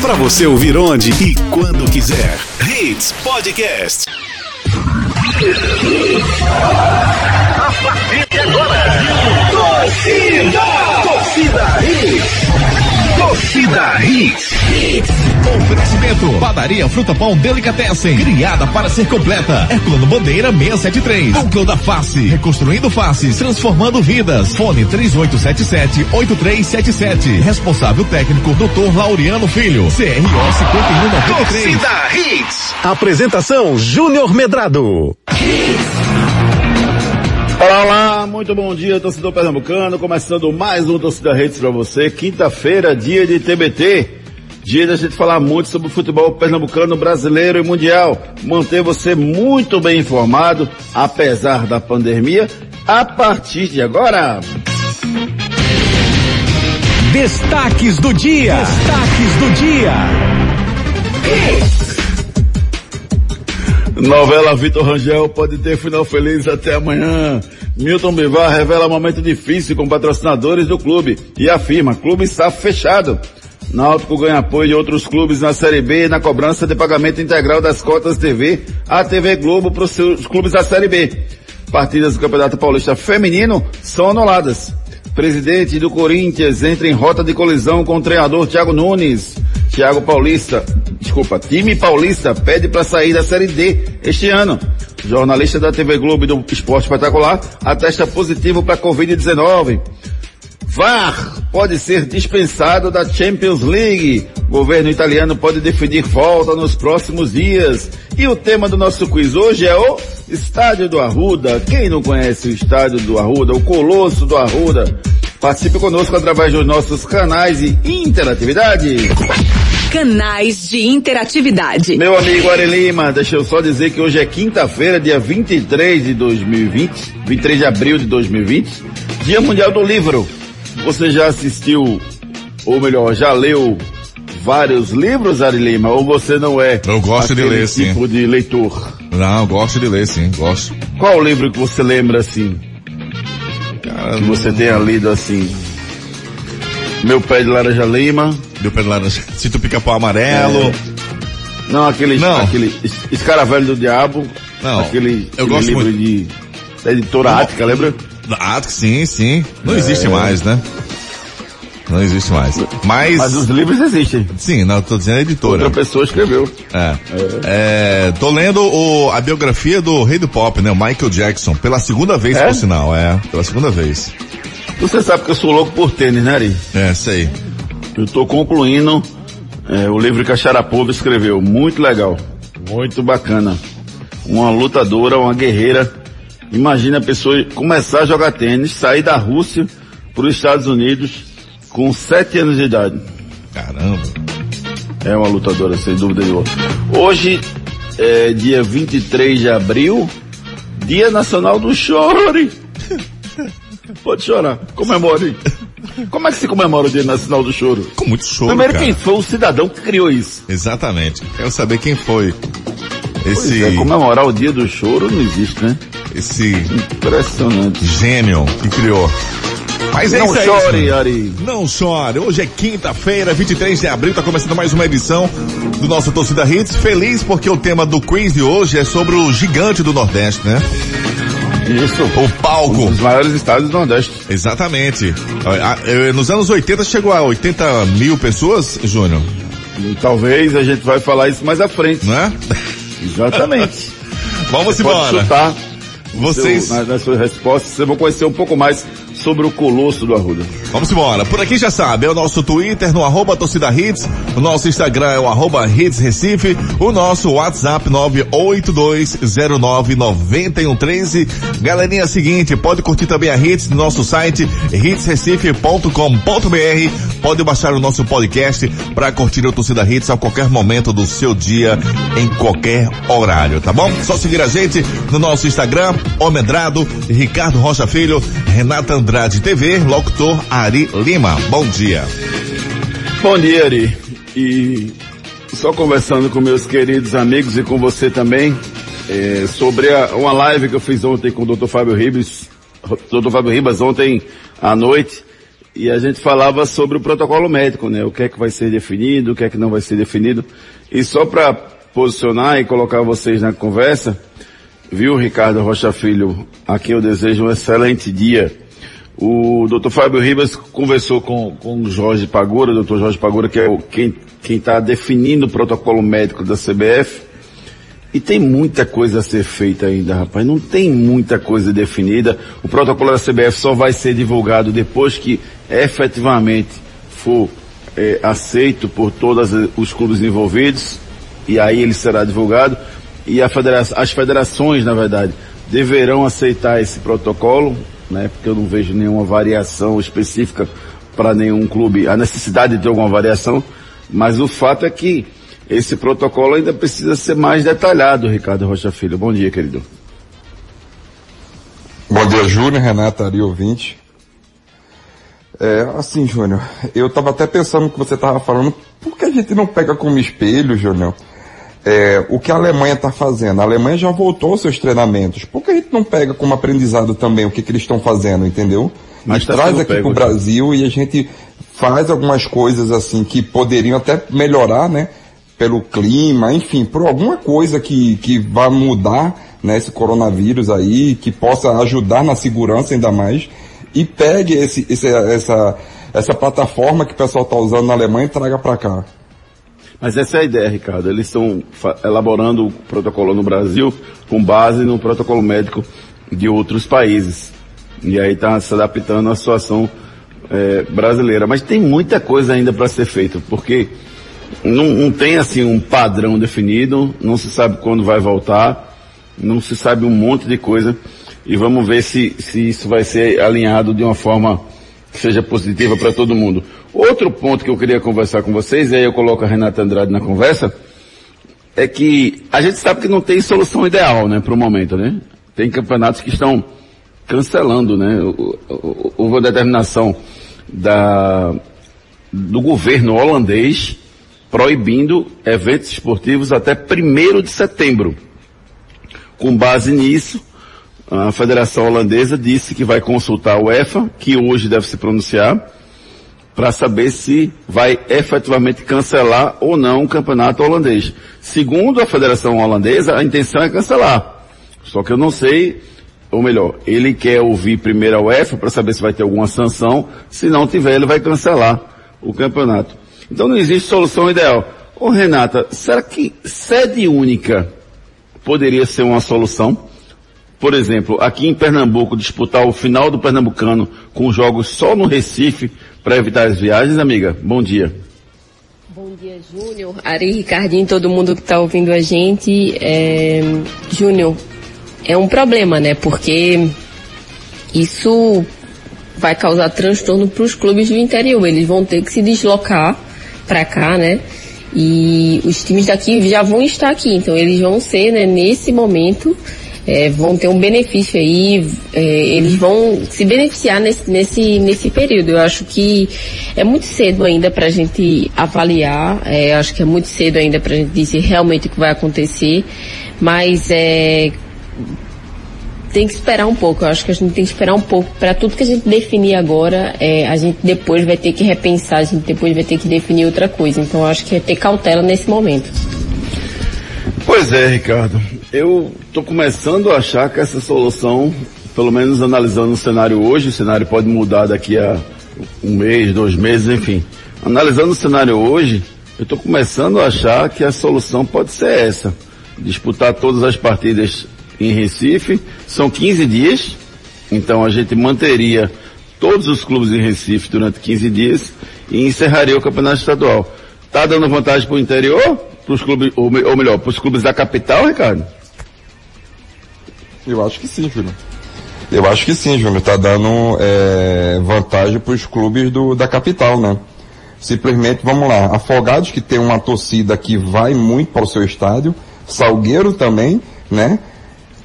Para você ouvir onde e quando quiser. Hits Podcast. A partir de agora, torcida, torcida Hits. Torcida Hits. Oferecimento. Padaria Fruta Pão Delicatessen. Criada para ser completa. Herculano Bandeira 673. Núcleo da Face. Reconstruindo faces. Transformando vidas. Fone 3877-8377. Responsável técnico Dr. Laureano Filho. CRO 5193. Torcida Hits. Apresentação Júnior Medrado. Olá, olá, muito bom dia, torcedor pernambucano. Começando mais um Torcida Redes para você. Quinta-feira, dia de TBT. Dia da gente falar muito sobre o futebol pernambucano, brasileiro e mundial. Manter você muito bem informado, apesar da pandemia, a partir de agora. Destaques do dia. Destaques do dia. Novela Vitor Rangel pode ter final feliz até amanhã. Milton Bivar revela momento difícil com patrocinadores do clube e afirma, clube está fechado. Náutico ganha apoio de outros clubes na Série B na cobrança de pagamento integral das cotas TV à TV Globo para os seus clubes da Série B. Partidas do Campeonato Paulista Feminino são anuladas. Presidente do Corinthians entra em rota de colisão com o treinador Thiago Nunes. Thiago Paulista, desculpa, time paulista pede para sair da Série D este ano. Jornalista da TV Globo e do Esporte Espetacular atesta positivo para Covid-19. VAR pode ser dispensado da Champions League. Governo italiano pode definir volta nos próximos dias. E o tema do nosso quiz hoje é o Estádio do Arruda. Quem não conhece o Estádio do Arruda, o Colosso do Arruda? Participe conosco através dos nossos canais de interatividade. Canais de interatividade. Meu amigo Ari Lima, deixa eu só dizer que hoje é quinta-feira, dia 23 de 2020, 23 de abril de 2020, Dia Mundial do Livro. Você já assistiu, ou melhor, já leu vários livros, Ari Lima? Ou você não é Eu gosto de ler, sim. tipo de leitor? Não, eu gosto de ler, sim, gosto. Qual o livro que você lembra assim? Cara, Que você tenha lido assim? Meu Pé de Laranja Lima. Deu pra laranja. Sinto pica-pau amarelo. Não, aquele, Não. aquele es- Escaravelho do Diabo. Não, Aquele, eu aquele gosto livro muito. de da editora Ática, lembra? Ah, sim, sim. É. Não existe mais, né? Não existe mais. Mas, Mas os livros existem. sim, não, tô dizendo a editora. Outra pessoa escreveu. É. É, tô lendo o- a biografia do rei do pop, né? O Michael Jackson, pela segunda vez, É? por sinal, é. Pela segunda vez. Você sabe que eu sou louco por tênis, né, Ari? É, sei. Eu tô concluindo é, o livro que a Sharapova escreveu. Muito legal. Muito bacana. Uma lutadora, uma guerreira. Imagina a pessoa começar a jogar tênis, sair da Rússia para os Estados Unidos com sete anos de idade. Caramba. É uma lutadora, sem dúvida nenhuma. Hoje, é dia 23 de abril, Dia Nacional do Chore. Pode chorar, comemore. Como é que se comemora o Dia Nacional do Choro? Com muito choro, Primeiro, cara. quem foi o cidadão que criou isso? Exatamente. Quero saber quem foi Pois esse, é, comemorar o Dia do Choro não existe, né? esse Impressionante. gênio que criou. Mas é não isso aí, chore. Ari. Não chore. Hoje é quinta-feira, 23 de abril, tá começando mais uma edição do nosso Torcida Hits. Feliz porque o tema do quiz de hoje é sobre o gigante do Nordeste, né? Isso. O palco. Um dos maiores estados do Nordeste. Exatamente. Eh, Nos anos 80 chegou a 80 mil pessoas, Júnior, talvez a gente vai falar isso mais à frente. não é? Exatamente. Vamos Você pode embora. chutar Vocês, seu, na- nas suas respostas, vocês vão conhecer um pouco mais sobre o Colosso do Arruda. vamos embora. Por aqui já sabe, é o nosso Twitter no arroba torcida hits, o nosso Instagram é o arroba hits Recife, o nosso WhatsApp 982099113. Galerinha, é seguinte, pode curtir também a Hits no nosso site hitsrecife.com.br. Pode baixar o nosso podcast para curtir o Torcida Hits a qualquer momento do seu dia, em qualquer horário, tá bom? Só seguir a gente no nosso Instagram, Omedrado, Ricardo Rocha Filho, Renata Andrade TV, locutor Ari Lima. Bom dia. Bom dia, Ari. E só conversando com meus queridos amigos e com você também, é, sobre a- uma live que eu fiz ontem com o Dr. Fábio Ribas, Dr. Fábio Ribas ontem à noite, e a gente falava sobre o protocolo médico, né? O que é que vai ser definido, o que é que não vai ser definido. E só para posicionar e colocar vocês na conversa, viu, Ricardo Rocha Filho, aqui eu desejo um excelente dia. O Dr. Fábio Ribas conversou com, com o Jorge Pagura, Dr. Jorge Pagura, que é o, quem está definindo o protocolo médico da CBF. E tem muita coisa a ser feita ainda, rapaz. Não tem muita coisa definida. O protocolo da CBF só vai ser divulgado depois que efetivamente for é, aceito por todos os clubes envolvidos. E aí ele será divulgado. E as federações, na verdade, deverão aceitar esse protocolo, né? Porque eu não vejo nenhuma variação específica para nenhum clube, a necessidade de ter alguma variação. Mas o fato é que esse protocolo ainda precisa ser mais detalhado, Ricardo Rocha Filho. Bom dia, querido. Bom dia, Júnior, Renata, Ari, ouvinte. É, assim, Júnior, eu estava até pensando que você estava falando, por que a gente não pega como espelho, Júnior, é, o que a Alemanha está fazendo? A Alemanha já voltou aos seus treinamentos, por que a gente não pega como aprendizado também o que, que eles estão fazendo, entendeu? Mas tá traz aqui para o Brasil e a gente faz algumas coisas assim que poderiam até melhorar, né? pelo clima, enfim, por alguma coisa que, que vá mudar né, esse coronavírus aí, que possa ajudar na segurança ainda mais, e pegue esse, esse, essa, essa plataforma que o pessoal está usando na Alemanha e traga para cá. Mas essa é a ideia, Ricardo. Eles estão elaborando o protocolo no Brasil com base no protocolo médico de outros países. E aí está se adaptando à situação é, brasileira. Mas tem muita coisa ainda para ser feita, porque não, não tem assim um padrão definido, não se sabe quando vai voltar, não se sabe um monte de coisa e vamos ver se, se isso vai ser alinhado de uma forma que seja positiva para todo mundo. Outro ponto que eu queria conversar com vocês, e aí eu coloco a Renata Andrade na conversa, é que a gente sabe que não tem solução ideal, né, para o momento, né? Tem campeonatos que estão cancelando, né? Houve uma determinação da, do governo holandês proibindo eventos esportivos até 1 de setembro. Com base nisso, a Federação Holandesa disse que vai consultar o EFA, que hoje deve se pronunciar, para saber se vai efetivamente cancelar ou não o campeonato holandês. Segundo a Federação Holandesa, a intenção é cancelar. Só que eu não sei, ou melhor, ele quer ouvir primeiro a UEFA para saber se vai ter alguma sanção. Se não tiver, ele vai cancelar o campeonato. Então não existe solução ideal. Ô Renata, será que sede única poderia ser uma solução? Por exemplo, aqui em Pernambuco, disputar o final do Pernambucano com jogos só no Recife para evitar as viagens, amiga? Bom dia. Bom dia, Júnior, Ari, Ricardinho, todo mundo que está ouvindo a gente. É... Júnior, é um problema, né? Porque isso vai causar transtorno para os clubes do interior. Eles vão ter que se deslocar para cá, né? E os times daqui já vão estar aqui, então eles vão ser, né, nesse momento, é, vão ter um benefício aí, é, eles vão se beneficiar nesse, nesse, nesse período. Eu acho que é muito cedo ainda para a gente avaliar, é, acho que é muito cedo ainda para a gente dizer realmente o que vai acontecer, mas é, tem que esperar um pouco. Eu acho que a gente tem que esperar um pouco para tudo que a gente definir agora. É, a gente depois vai ter que repensar, a gente depois vai ter que definir outra coisa. Então acho que é ter cautela nesse momento. Pois é, Ricardo. Eu estou começando a achar que essa solução, pelo menos analisando o cenário hoje, o cenário pode mudar daqui a um mês, dois meses, enfim. Analisando o cenário hoje, eu estou começando a achar que a solução pode ser essa. Disputar todas as partidas em Recife. São 15 dias, então a gente manteria todos os clubes em Recife durante 15 dias e encerraria o campeonato estadual. Tá dando vantagem para o interior? Para os clubes, ou melhor, para os clubes da capital, Ricardo? Eu acho que sim, Júnior. Eu acho que sim, Júnior. Tá dando é, vantagem para os clubes do, da capital, né? Simplesmente, vamos lá, Afogados que tem uma torcida que vai muito para o seu estádio, Salgueiro também, né?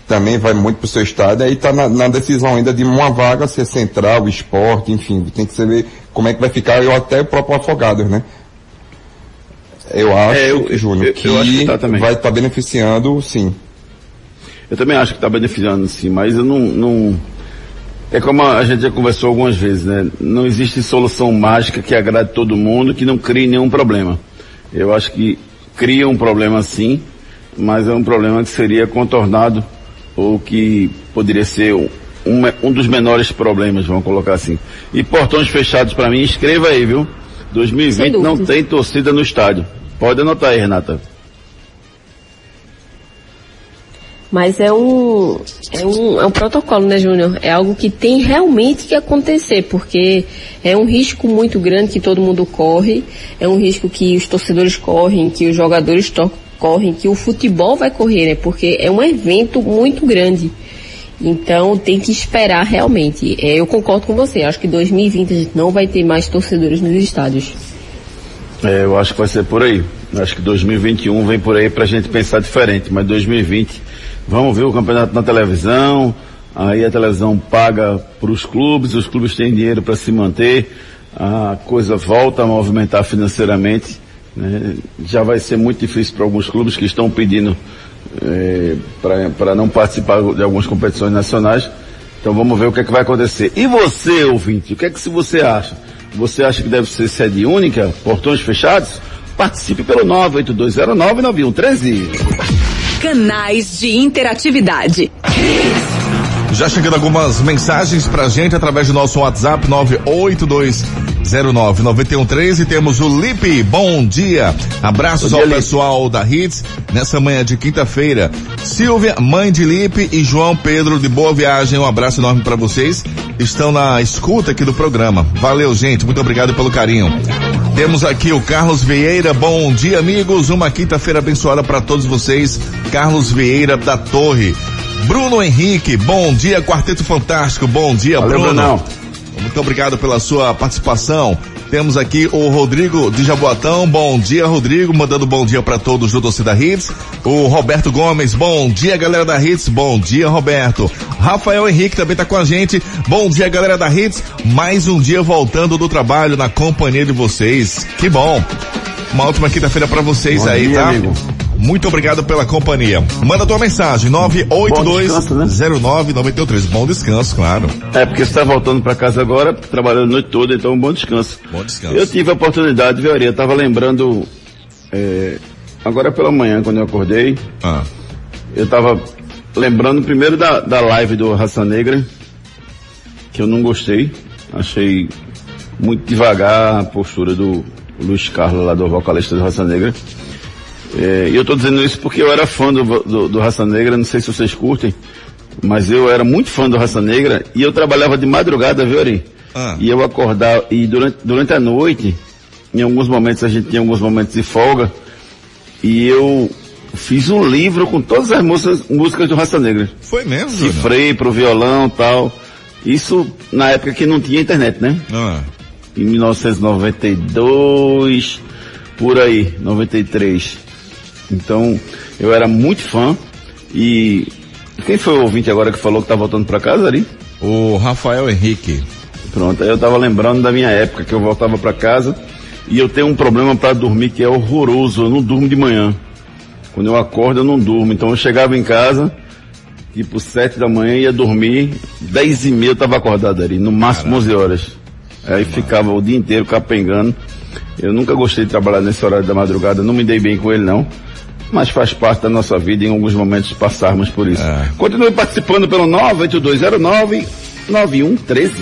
também vai muito para o seu estado, aí está na, na, decisão ainda de uma vaga ser central, esporte, enfim, tem que saber como é que vai ficar, eu até o próprio Afogados, né? Eu acho, é, eu, Júnior, que, que tá vai estar tá beneficiando, sim. Eu também acho que está beneficiando, sim, mas eu não, não, É como a gente já conversou algumas vezes, né? Não existe solução mágica que agrade todo mundo, que não crie nenhum problema. Eu acho que cria um problema sim, mas é um problema que seria contornado ou que poderia ser um, um dos menores problemas, vamos colocar assim. E portões fechados para mim, escreva aí, viu? 2020 não tem torcida no estádio. Pode anotar aí, Renata. Mas é um, é um, é um protocolo, né, Júnior? É algo que tem realmente que acontecer, porque é um risco muito grande que todo mundo corre, é um risco que os torcedores correm, que os jogadores correm, que o futebol vai correr, né? Porque é um evento muito grande. Então tem que esperar realmente. É, eu concordo com você, acho que 2020 a gente não vai ter mais torcedores nos estádios. É, eu acho que vai ser por aí. Acho que 2021 vem por aí pra gente pensar diferente, mas 2020 vamos ver o campeonato na televisão, aí a televisão paga para os clubes, os clubes têm dinheiro para se manter, a coisa volta a movimentar financeiramente. Né? Já vai ser muito difícil para alguns clubes que estão pedindo é, para não participar de algumas competições nacionais. Então vamos ver o que é que vai acontecer. E você, ouvinte, o que é que você acha? Você acha que deve ser sede única, portões fechados? Participe pelo 982099113. Canais de interatividade. Já chegando algumas mensagens pra gente através do nosso WhatsApp 982099113 temos o Lipe, bom dia. Abraços Bom dia, ao Lipe. pessoal da Hits nessa manhã de quinta-feira. Silvia, mãe de Lipe e João Pedro de Boa Viagem, um abraço enorme pra vocês. Estão na escuta aqui do programa. Valeu, gente, muito obrigado pelo carinho. Temos aqui o Carlos Vieira, bom dia amigos, uma quinta-feira abençoada para todos vocês. Carlos Vieira da Torre. Bruno Henrique, bom dia, Quarteto Fantástico, bom dia, Valeu, Bruno. Brunão. Muito obrigado pela sua participação. Temos aqui o Rodrigo de Jaboatão. Bom dia, Rodrigo, mandando bom dia para todos do Torcida Hits. O Roberto Gomes, bom dia, galera da Hits. Bom dia, Roberto. Rafael Henrique também tá com a gente. Bom dia, galera da Hits. Mais um dia voltando do trabalho na companhia de vocês. Que bom. Uma ótima quinta-feira para vocês Bom aí, dia, tá? amigo. Muito obrigado pela companhia. Manda tua mensagem, Bom descanso, né? 9820993. Bom descanso, claro. É, porque você está voltando para casa agora, trabalhando a noite toda, então um bom descanso. Bom descanso. Eu tive a oportunidade? Eu estava lembrando, é, agora pela manhã, quando eu acordei, Ah. eu estava lembrando primeiro da, da live do Raça Negra, que eu não gostei. Achei muito devagar a postura do Luiz Carlos, lá do vocalista do Raça Negra. É, e eu estou dizendo isso porque eu era fã do, do, do Raça Negra, não sei se vocês curtem, mas eu era muito fã do Raça Negra e eu trabalhava de madrugada, viu, Ari? Ah. E eu acordava, e durante, durante a noite, em alguns momentos a gente tinha alguns momentos de folga, e eu fiz um livro com todas as músicas, músicas do Raça Negra. Foi mesmo? Cifrei pro violão tal. Isso na época que não tinha internet, né? Ah. Em 1992, por aí, 93. Então, eu era muito fã e quem foi o ouvinte agora que falou que tá voltando para casa ali? O Rafael Henrique. Pronto, aí eu tava lembrando da minha época que eu voltava para casa e eu tenho um problema para dormir que é horroroso, eu não durmo de manhã. Quando eu acordo eu não durmo, então eu chegava em casa, tipo sete da manhã ia dormir, dez e meia eu tava acordado ali, no máximo 11 horas. Aí ficava o dia inteiro capengando. Eu nunca gostei de trabalhar nesse horário da madrugada, não me dei bem com ele não. Mas faz parte da nossa vida em alguns momentos passarmos por isso. É. Continue participando pelo 98209 9113.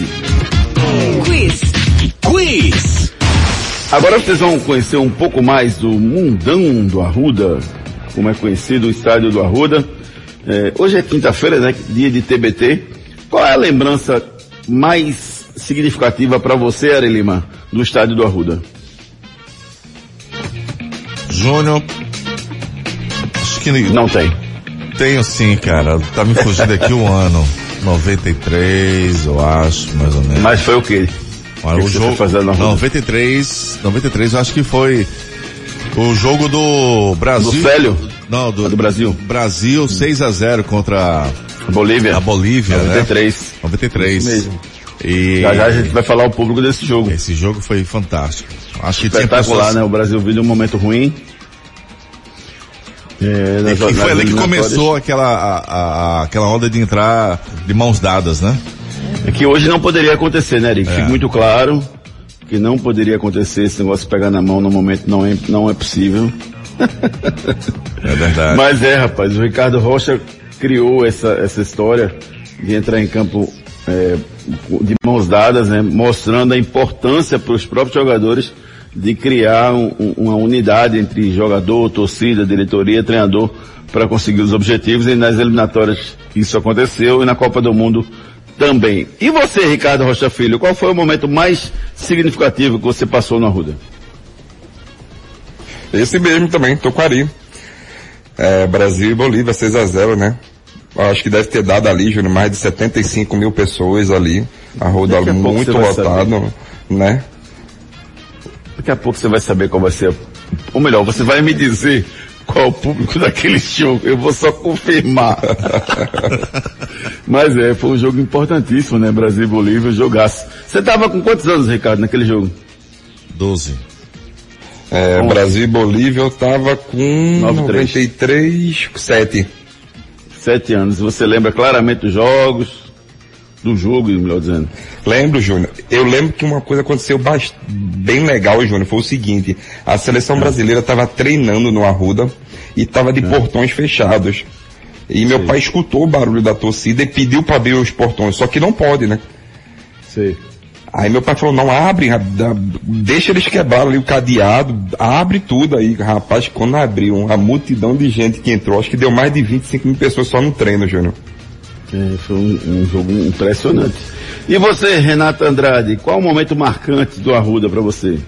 Quiz. Quiz. Agora vocês vão conhecer um pouco mais do mundão do Arruda, como é conhecido o estádio do Arruda. É, hoje é quinta-feira, né? Dia de TBT. Qual é a lembrança mais significativa para você, Ari Lima, do estádio do Arruda? Júnior. Que Não tem. tenho sim, cara. Tá me fugindo aqui o ano. 93, eu acho, mais ou menos. Mas foi o quê? Olha, que o que você jogo, foi fazer na Arruda? 93, 93 eu acho que foi o jogo do Brasil. Do Célio? Não, do, Do Brasil. Brasil 6 a 0 contra Bolívia? a Bolívia, né? 93. 93. Isso mesmo. E Já já a gente vai falar o público desse jogo. esse jogo foi fantástico. Acho que tinha Espetacular, pessoas... né? O Brasil vive um momento ruim. É, E que foi ali que começou aquela, a- a- aquela onda de entrar de mãos dadas, né? É que hoje não poderia acontecer, né, Eric? Fica muito claro que não poderia acontecer esse negócio de pegar na mão no momento não é, não é possível. É verdade. Mas é, rapaz, o Ricardo Rocha criou essa, essa história de entrar em campo é, de mãos dadas, né, mostrando a importância para os próprios jogadores de criar um- um- uma unidade entre jogador, torcida, diretoria, treinador para conseguir os objetivos e nas eliminatórias isso aconteceu e na Copa do Mundo também. E você, Ricardo Rocha Filho, qual foi o momento mais significativo que você passou no Arruda? Esse mesmo também, Toquari. É, Brasil e Bolívia, 6 a 0 né? Acho que deve ter dado ali, Júnior, mais de 75 mil pessoas ali. A roda Daqui a pouco muito lotado, né? Daqui a pouco você vai saber qual vai ser, ou melhor, você vai me dizer qual o público daquele show. Eu vou só confirmar. Mas é, foi um jogo importantíssimo, né? Brasil e Bolívia, jogaço. Você tava com quantos anos, Ricardo, naquele jogo? 12. É, Bom. Brasil e Bolívia eu tava com 93. 93, 7. Sete anos. Você lembra claramente dos jogos, do jogo, melhor dizendo. Lembro, Júnior. Eu lembro que uma coisa aconteceu bem legal, Júnior, foi o seguinte. A seleção brasileira estava treinando no Arruda e estava de portões fechados. E meu pai escutou o barulho da torcida e pediu para abrir os portões, só que não pode, né? Sei. Aí meu pai falou, não, abre, deixa eles quebrar ali o cadeado, abre tudo aí. Rapaz, quando abriu, a multidão de gente que entrou, acho que deu mais de 25 mil pessoas só no treino, Júnior. É, foi um, um jogo impressionante. E você, Renata Andrade, qual o momento marcante do Arruda para você?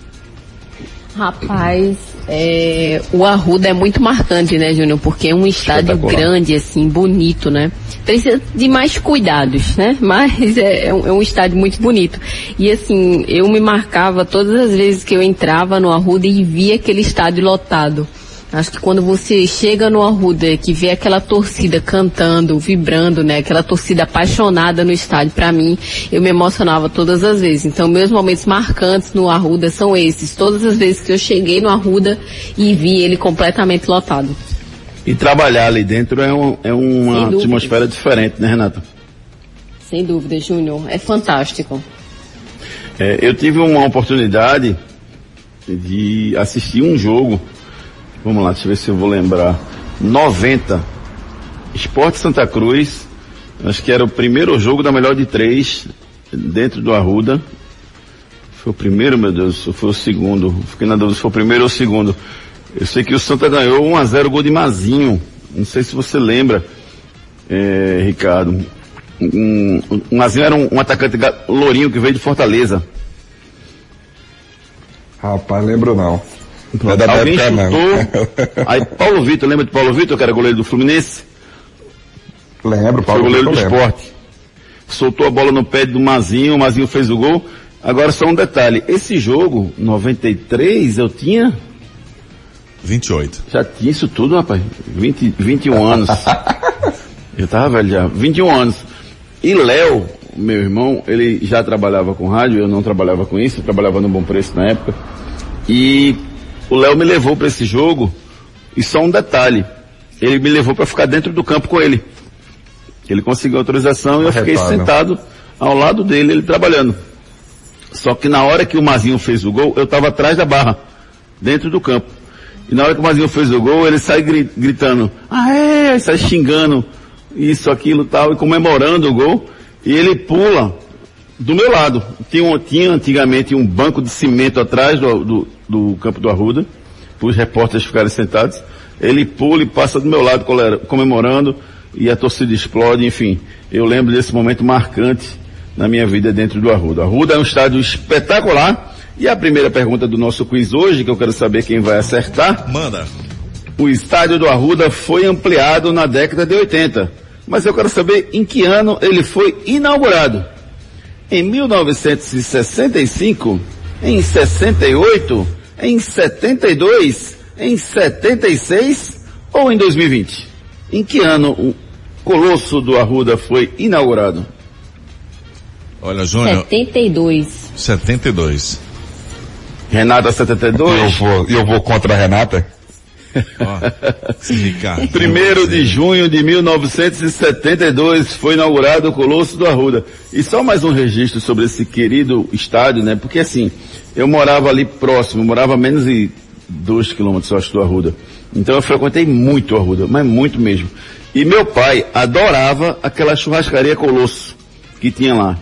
Rapaz, é, o Arruda é muito marcante, né, Júnior? Porque é um estádio grande, assim, bonito, né? Precisa de mais cuidados, né? Mas é, é um, é um estádio muito bonito. E assim, eu me marcava todas as vezes que eu entrava no Arruda e via aquele estádio lotado. Acho que quando você chega no Arruda, que vê aquela torcida cantando, vibrando, né? Aquela torcida apaixonada no estádio, pra mim, eu me emocionava todas as vezes. Então, meus momentos marcantes no Arruda são esses. Todas as vezes que eu cheguei no Arruda e vi ele completamente lotado. E trabalhar ali dentro é, um- é uma atmosfera diferente, né, Renata? Sem dúvida, Júnior. É fantástico. É, eu tive uma oportunidade de assistir um jogo. Vamos lá, deixa eu ver se eu vou lembrar. 90. Esporte Santa Cruz. Acho que era o primeiro jogo da melhor de três dentro do Arruda. Foi o primeiro, meu Deus, foi o segundo? Fiquei na dúvida se foi o primeiro ou o segundo. Eu sei que o Santa ganhou 1 a 0 gol de Mazinho. Não sei se você lembra, é, Ricardo. Um, um Mazinho era um, um atacante lourinho que veio de Fortaleza. Rapaz, lembro não. Não Alguém época, não. chutou. Aí Paulo Vitor, lembra de Paulo Vitor, que era goleiro do Fluminense? lembro, Foi Paulo. goleiro do lembro. esporte. Soltou a bola no pé do Mazinho, o Mazinho fez o gol. Agora só um detalhe, esse jogo, 93, eu tinha, 28. já tinha isso tudo, rapaz, 20, 21 anos. eu tava velho já, 21 anos. E Léo, meu irmão, ele já trabalhava com rádio, eu não trabalhava com isso, eu trabalhava no Bom Preço na época. E o Léo me levou para esse jogo, e só um detalhe, ele me levou para ficar dentro do campo com ele. Ele conseguiu autorização e eu fiquei sentado ao lado dele, ele trabalhando. Só que na hora que o Mazinho fez o gol, eu estava atrás da barra, dentro do campo. E na hora que o Mazinho fez o gol, ele sai gri- gritando, Aí sai xingando isso, aquilo tal, e comemorando o gol. E ele pula do meu lado. Tinha, um- tinha antigamente um banco de cimento atrás do, do, do campo do Arruda, para os repórteres ficarem sentados. Ele pula e passa do meu lado comemorando, e a torcida explode, enfim. Eu lembro desse momento marcante na minha vida dentro do Arruda. Arruda é um estádio espetacular. E a primeira pergunta do nosso quiz hoje, que eu quero saber quem vai acertar, Manda. o estádio do Arruda foi ampliado na década de 80. Mas eu quero saber em que ano ele foi inaugurado. Em 1965, em 68, em 72, em 76 ou em 2020? Em que ano o Colosso do Arruda foi inaugurado? Olha, Júnior, 72. 72. Renata Eu 72? vou, eu vou contra a Renata. Ricardo. Primeiro de junho de 1972 foi inaugurado o Colosso do Arruda. E só mais um registro sobre esse querido estádio, né? Porque assim, eu morava ali próximo, morava a menos de dois quilômetros, eu acho, do Arruda. Então eu frequentei muito o Arruda, mas muito mesmo. E meu pai adorava aquela churrascaria Colosso que tinha lá,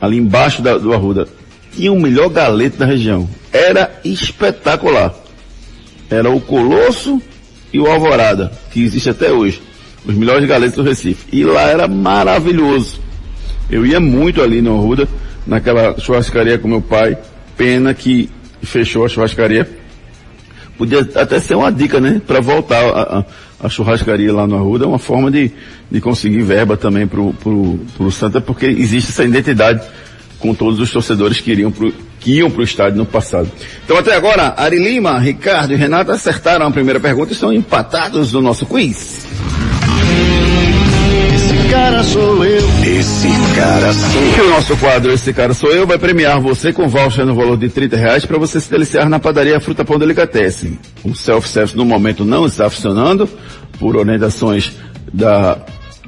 ali embaixo da- do Arruda. Tinha o melhor galeto da região. Era espetacular. Era o Colosso e o Alvorada, que existe até hoje. Os melhores galetos do Recife. E lá era maravilhoso. Eu ia muito ali no Arruda, naquela churrascaria com meu pai. Pena que fechou a churrascaria. Podia até ser uma dica, né? Para voltar a, a- a churrascaria lá no Arruda, é uma forma de, de conseguir verba também pro, pro Santa, porque existe essa identidade com todos os torcedores que iriam que iam pro estádio no passado. Então até agora, Ari Lima, Ricardo e Renato acertaram a primeira pergunta e estão empatados no nosso quiz. Cara sou eu. Esse cara sou E o nosso quadro Esse Cara Sou Eu vai premiar você com voucher no valor de 30 reais para você se deliciar na padaria Fruta Pão Delicatessen. O self-service no momento não está funcionando por orientações da,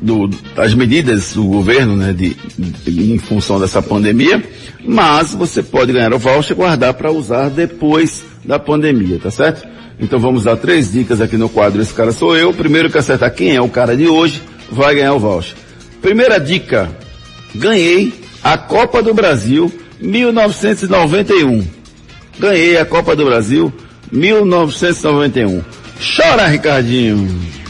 do- das medidas do governo, né, de, de- em função dessa pandemia, mas você pode ganhar o voucher e guardar para usar depois da pandemia, tá certo? Então vamos dar três dicas aqui no quadro Esse Cara Sou Eu. Primeiro que acertar quem é o cara de hoje vai ganhar o voucher. Primeira dica, ganhei a Copa do Brasil 1991. Ganhei a Copa do Brasil 1991. Chora, Ricardinho.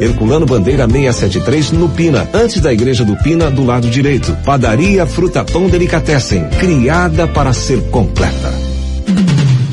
Herculano Bandeira 673 no Pina, antes da igreja do Pina, do lado direito. Padaria Fruta Pão Delicatessen, criada para ser completa.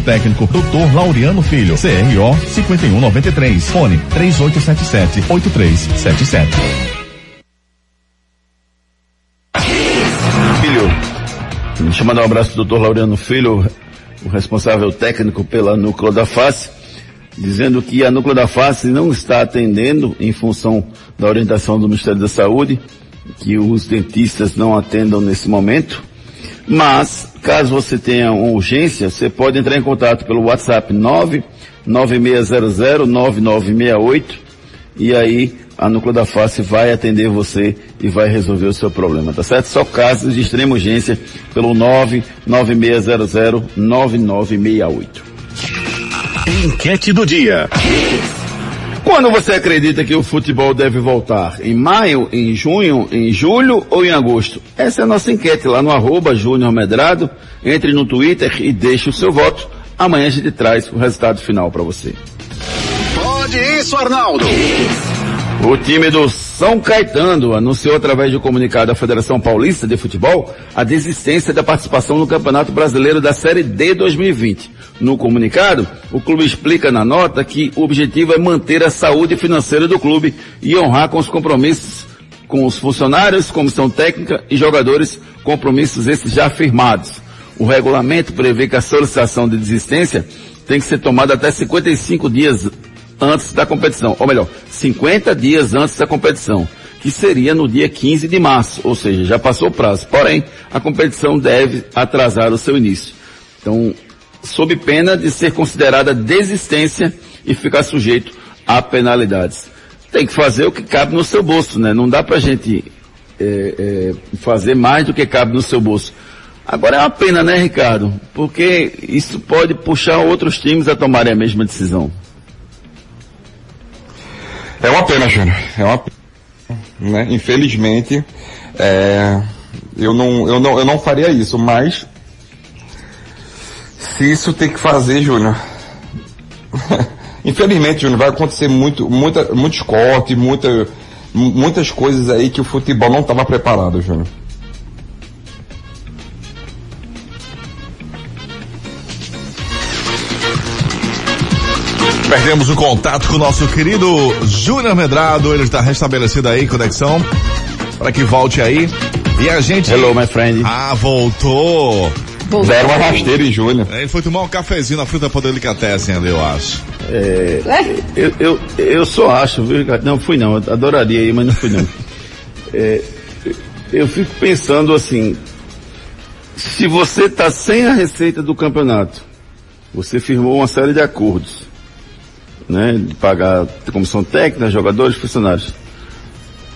técnico, Dr. Laureano Filho, CRO 5193, fone 3877-8377. Filho, deixa eu mandar um abraço do Dr. Laureano Filho, o responsável técnico pela Núcleo da Face, dizendo que a Núcleo da Face não está atendendo em função da orientação do Ministério da Saúde, que os dentistas não atendam nesse momento, mas caso você tenha uma urgência, você pode entrar em contato pelo WhatsApp 996009968 e aí a Núcleo da Face vai atender você e vai resolver o seu problema, tá certo? Só casos de extrema urgência pelo 996009968. Enquete do dia. Quando você acredita que o futebol deve voltar? Em maio, em junho, em julho ou em agosto? Essa é a nossa enquete lá no arroba Júnior Medrado. Entre no Twitter e deixe o seu voto. Amanhã a gente traz o resultado final para você. Pode isso, Arnaldo. O time do São Caetano anunciou através um comunicado à Federação Paulista de Futebol a desistência da participação no Campeonato Brasileiro da Série D 2020. No comunicado, o clube explica na nota que o objetivo é manter a saúde financeira do clube e honrar com os compromissos com os funcionários, comissão técnica e jogadores, compromissos esses já firmados. O regulamento prevê que a solicitação de desistência tem que ser tomada até 55 dias antes da competição, ou melhor, 50 dias antes da competição, que seria no dia 15 de março, ou seja, já passou o prazo. Porém, a competição deve atrasar o seu início. Então, sob pena de ser considerada desistência e ficar sujeito a penalidades. Tem que fazer o que cabe no seu bolso, né? Não dá pra gente é, é, fazer mais do que cabe no seu bolso. Agora é uma pena, né, Ricardo? Porque isso pode puxar outros times a tomarem a mesma decisão. É uma pena, Júnior. É uma pena. Né? Infelizmente, é, eu, não, eu, não, eu não faria isso, mas se isso tem que fazer, Júnior. Infelizmente, Júnior, vai acontecer muito, muita, muitos cortes, muita, muitas coisas aí que o futebol não estava preparado, Júnior. Perdemos o contato com o nosso querido Júnior Medrado. Ele está restabelecido aí, conexão. Para que volte aí. E a gente. Hello, my friend. Ah, voltou. Deram uma rasteira em Júnior. Ele foi tomar um cafezinho na fruta poder delicatessen ali, eu acho. É, eu, eu, eu só acho, viu, Ricardo? Não, fui não. Adoraria ir, mas não fui não. É, eu fico pensando assim, se você está sem a receita do campeonato, você firmou uma série de acordos, né, de pagar comissão técnica, jogadores, funcionários.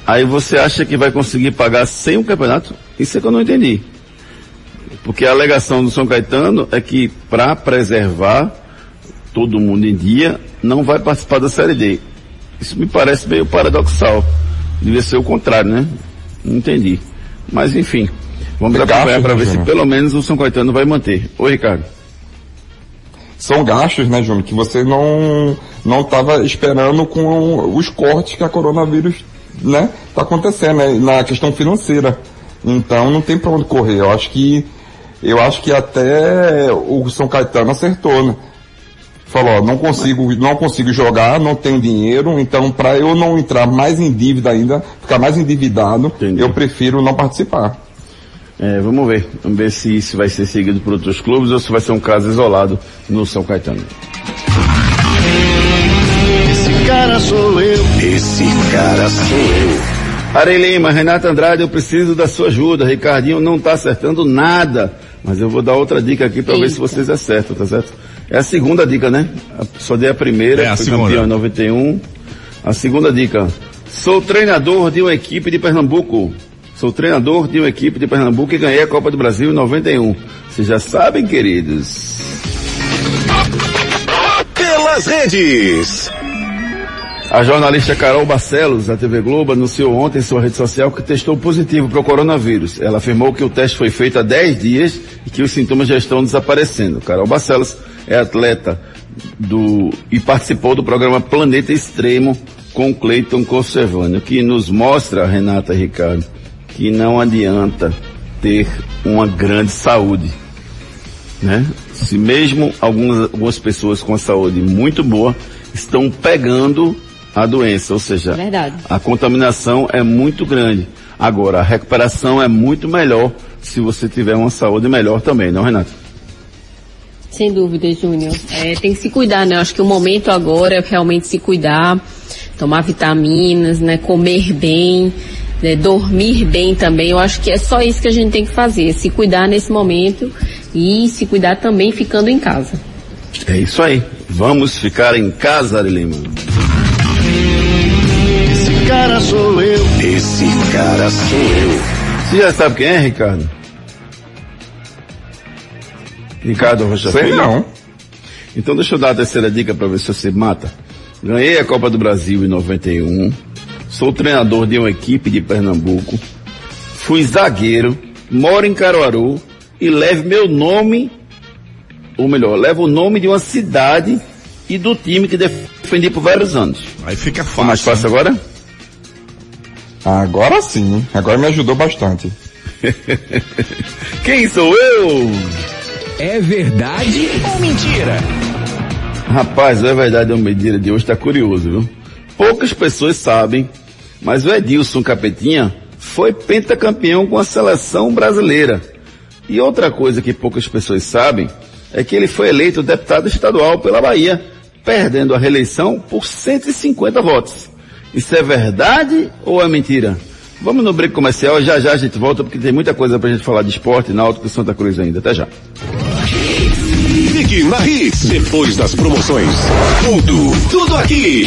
Aí você acha que vai conseguir pagar sem o campeonato? Isso é que eu não entendi. Porque a alegação do São Caetano é que para preservar todo mundo em dia, não vai participar da Série D. Isso me parece meio paradoxal. Devia ser o contrário, né? Não entendi. Mas enfim, vamos acompanhar para ver se pelo menos o São Caetano vai manter. Oi, Ricardo. São gastos, né, Júnior, que você não não estava esperando com os cortes que a coronavírus, né, tá acontecendo né, na questão financeira. Então não tem para onde correr. Eu acho que eu acho que até o São Caetano acertou, né? Falou, ó, não consigo, não consigo jogar, não tenho dinheiro, então para eu não entrar mais em dívida ainda, ficar mais endividado, Entendi. eu prefiro não participar. É, vamos ver. Vamos ver se isso vai ser seguido por outros clubes ou se vai ser um caso isolado no São Caetano. Esse cara sou eu. Esse cara sou eu. Arei Lima, Renata Andrade, eu preciso da sua ajuda. Ricardinho não está acertando nada. Mas eu vou dar outra dica aqui para ver se vocês acertam, tá certo? É a segunda dica, né? Só dei a primeira, É a fui segunda. campeão em 91. A segunda dica. Sou treinador de uma equipe de Pernambuco. Sou treinador de uma equipe de Pernambuco e ganhei a Copa do Brasil em 91. Vocês já sabem, queridos. Pelas redes. A jornalista Carol Barcelos, da TV Globo, anunciou ontem em sua rede social que testou positivo para o coronavírus. Ela afirmou que o teste foi feito há 10 dias e que os sintomas já estão desaparecendo. Carol Barcelos é atleta do e participou do programa Planeta Extremo com Cleiton Conservânio, que nos mostra, Renata e Ricardo, que não adianta ter uma grande saúde né? Se mesmo algumas, algumas pessoas com a saúde muito boa estão pegando a doença, ou seja, Verdade. a contaminação é muito grande. Agora, a recuperação é muito melhor se você tiver uma saúde melhor também, não, Renato? Sem dúvida, Júnior. É, tem que se cuidar, né? Acho que o momento agora é realmente se cuidar, tomar vitaminas, né? Comer bem, né? dormir bem também. Eu acho que é só isso que a gente tem que fazer, se cuidar nesse momento e se cuidar também ficando em casa. É isso aí. Vamos ficar em casa, Ari Lima. Esse cara sou eu. Esse cara sou eu. Você já sabe quem é, Ricardo? Ricardo Rocha Sei Filho? não. Então deixa eu dar a terceira dica para ver se você mata. Ganhei a Copa do Brasil em 91. Sou treinador de uma equipe de Pernambuco. Fui zagueiro, moro em Caruaru e levo meu nome, ou melhor, levo o nome de uma cidade e do time que defendi por vários anos. Aí fica Ficou mais fácil. fácil agora? Agora sim, agora me ajudou bastante. Quem sou eu? É verdade ou mentira? Rapaz, é verdade, o Medida de hoje está curioso, viu? Poucas pessoas sabem, mas o Edilson Capetinha foi pentacampeão com a seleção brasileira. E outra coisa que poucas pessoas sabem é que ele foi eleito deputado estadual pela Bahia, perdendo a reeleição por 150 votos. Isso é verdade ou é mentira? Vamos no break comercial, já já a gente volta porque tem muita coisa pra gente falar de esporte, náutico e Santa Cruz ainda. Até já. Fique na Hits. Depois das promoções. Tudo, tudo aqui.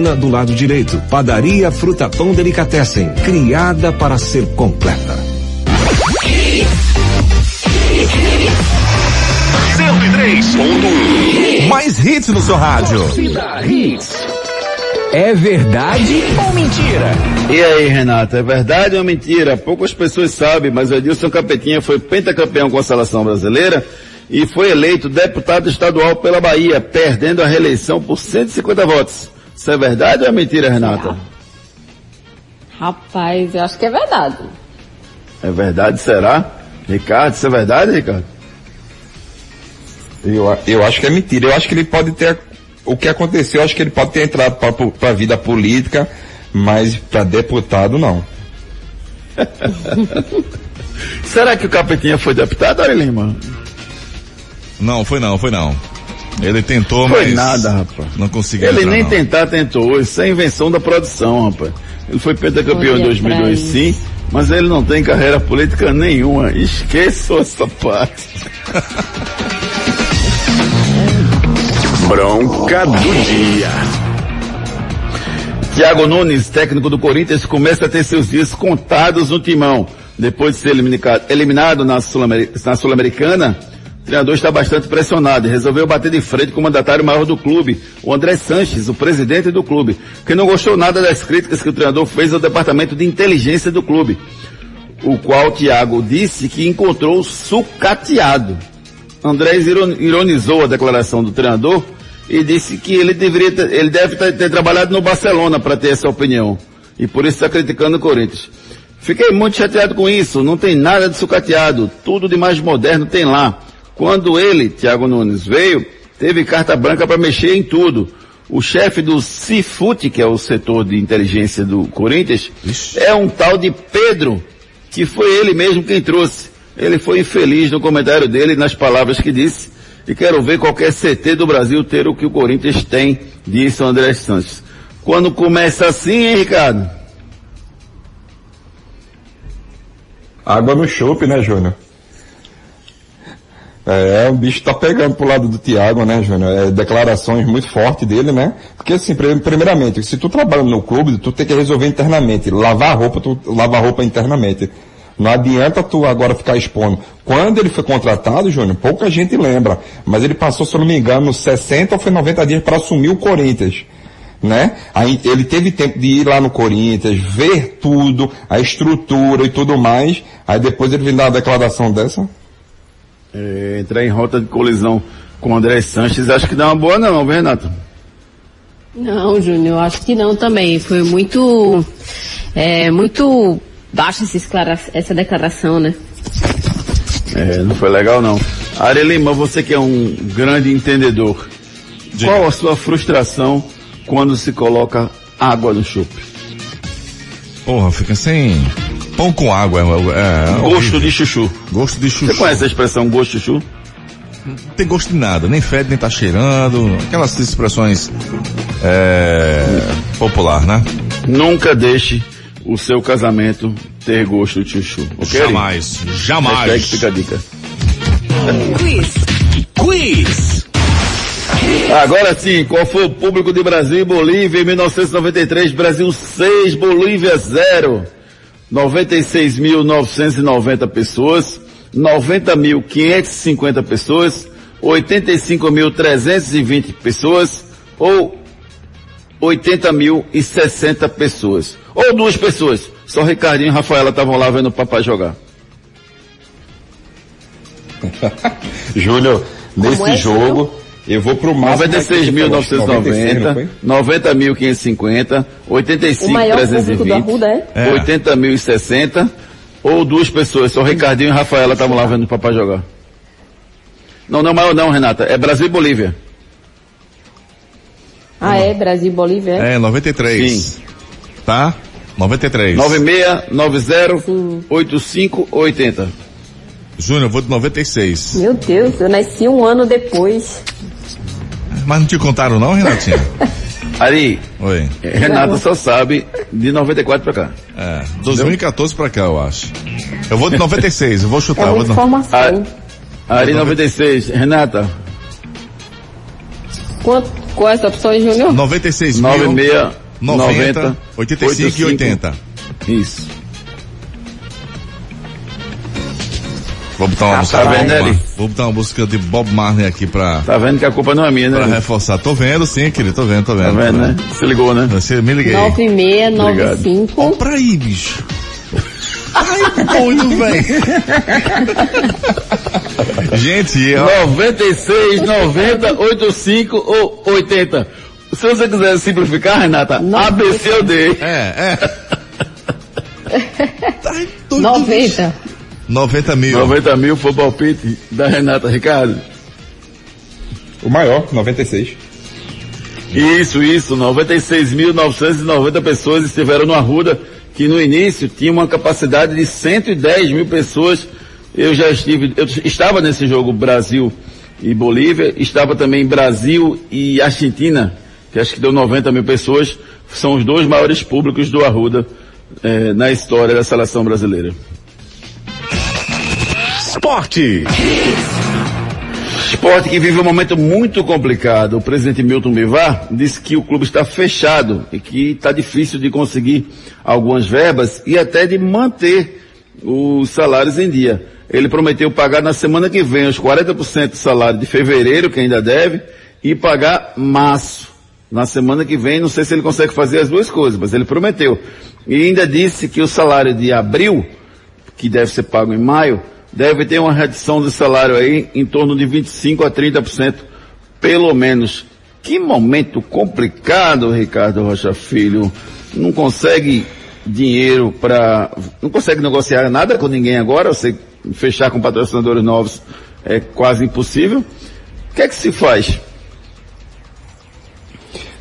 do lado direito. Padaria Fruta Pão Delicatessen, criada para ser completa. 103.1 Mais hits no seu rádio. É verdade ou mentira? E aí, Renata, é verdade ou mentira? Poucas pessoas sabem, mas o Edilson Capetinha foi pentacampeão com a seleção brasileira e foi eleito deputado estadual pela Bahia, perdendo a reeleição por 150 votos. Isso é verdade ou é mentira, Renata? Rapaz, eu acho que é verdade. É verdade, será? Ricardo, isso é verdade, Ricardo? Eu, eu acho que é mentira. Eu acho que ele pode ter. O que aconteceu, eu acho que ele pode ter entrado para a vida política, mas para deputado não. Será que o Capetinha foi deputado, Ari Lima? Não, foi não, foi não. Ele tentou, Foi mas nada, rapaz. não conseguiu Ele entrar, nem não. tentar tentou, isso é invenção da produção, rapaz. Ele foi pentacampeão em Olha 2002 pra sim, mas ele não tem carreira política nenhuma. Esqueça essa parte. Bronca do dia. Thiago Nunes, técnico do Corinthians, começa a ter seus dias contados no timão. Depois de ser eliminado, na Sul-Americana, o treinador está bastante pressionado e resolveu bater de frente com o mandatário maior do clube, o André Sanches, o presidente do clube, que não gostou nada das críticas que o treinador fez ao departamento de inteligência do clube, o qual Thiago disse que encontrou sucateado. André iron- ironizou a declaração do treinador e disse que ele deveria ter, ele deve ter, ter trabalhado no Barcelona para ter essa opinião. E por isso está criticando o Corinthians. Fiquei muito chateado com isso, não tem nada de sucateado, tudo de mais moderno tem lá. Quando ele, Thiago Nunes, veio, teve carta branca para mexer em tudo. O chefe do Cifute, que é o setor de inteligência do Corinthians, é um tal de Pedro, que foi ele mesmo quem trouxe. Ele foi infeliz no comentário dele, nas palavras que disse, e quero ver qualquer CT do Brasil ter o que o Corinthians tem, disse o André Santos. Quando começa assim, hein, Ricardo? Água no chope, né, Júnior? É, o bicho tá pegando pro lado do Thiago, né, Júnior? É, declarações muito fortes dele, né? Porque assim, pri- primeiramente, se tu trabalha no clube, tu tem que resolver internamente. Lavar a roupa, tu lava a roupa internamente. Não adianta tu agora ficar expondo. Quando ele foi contratado, Júnior, pouca gente lembra, mas ele passou, se eu não me engano, 60 ou foi 90 dias para assumir o Corinthians né? Aí ele teve tempo de ir lá no Corinthians, ver tudo, a estrutura e tudo mais. Aí depois ele vem dar uma declaração dessa. É, entrar em rota de colisão com o André Sanches, acho que dá uma boa não, viu, Renato? Não, Júnior, eu acho que não também. Foi muito, é, muito baixa essa, declaração, né? É, não foi legal não. Ari Lima, você que é um grande entendedor, qual a sua frustração quando se coloca água no chope? Porra, fica sem pão com água. É, é, é Gosto horrível. de chuchu. Gosto de chuchu. Você conhece a expressão gosto de chuchu? Não tem gosto de nada, nem fede, nem tá cheirando. Aquelas expressões é, popular, né? Nunca deixe o seu casamento ter gosto de chuchu. ok? Jamais, jamais. Hashtag fica a dica. Quiz. Quiz. Agora sim, qual foi o público de Brasil e Bolívia em 1993? Brasil 6, Bolívia 0. 96.990 pessoas. 90.550 pessoas, 85.320 pessoas ou 80.060 pessoas. Ou duas pessoas. Só Ricardinho e Rafaela estavam lá vendo o papai jogar. Júnior, nesse é, jogo, eu vou pro máximo. 96.990, 90.550, O maior público do 80.320, Arruda é? 80.060 ou duas pessoas. Só Ricardinho e Rafaela estavam lá vendo o papai jogar. Não, não é maior não, Renata. É Brasil e Bolívia. Ah, é? Brasil e Bolívia? é? É, 93. Sim. Tá? 93. 96, 90, 85, 80. Júnior, eu vou de 96. Meu Deus, eu nasci um ano depois. Mas não te contaram não, Renatinha? Ari, Oi. Renata só sabe de 94 pra cá. É, 2014 pra cá, eu acho. Eu vou de 96, eu vou É chutar. eu vou de... informação. Ari 96. Renata, Quanto, qual é essa opção, Júnior? 96 mil, 96, 90, 90, 85 e 80. Isso. Vou botar uma Tá música. vendo, de Bob Vou botar uma música de Bob Marley aqui pra, Tá vendo que a culpa não é minha, pra né? reforçar. Tô vendo sim, querido, tô vendo, tô vendo. Tá vendo, né? Se ligou, né? Você me liguei. 9695. Ó pra aí, bicho. Ai, ponho, velho. Gente, ó, 96, 90, 85 ou 80. Se você quiser simplificar, Renata, ABC ou D. é, é. Doido, 90. 90 mil. 90 mil foi o palpite da Renata, Ricardo. O maior, 96. Isso, isso, 96.990 pessoas estiveram no Arruda, que no início tinha uma capacidade de 110 mil pessoas. Eu já estive, eu estava nesse jogo Brasil e Bolívia, estava também Brasil e Argentina, que acho que deu 90 mil pessoas. São os dois maiores públicos do Arruda eh, na história da seleção brasileira. Esporte. Esporte que vive um momento muito complicado. O presidente Milton Bivar disse que o clube está fechado e que está difícil de conseguir algumas verbas e até de manter os salários em dia. Ele prometeu pagar na semana que vem os 40% do salário de fevereiro, que ainda deve, e pagar março. Na semana que vem, não sei se ele consegue fazer as duas coisas, mas ele prometeu. E ainda disse que o salário de abril, que deve ser pago em maio, deve ter uma redução de salário aí em torno de 25 a 30%, pelo menos. Que momento complicado, Ricardo Rocha Filho. Não consegue dinheiro para, não consegue negociar nada com ninguém agora, você fechar com patrocinadores novos é quase impossível. O que é que se faz?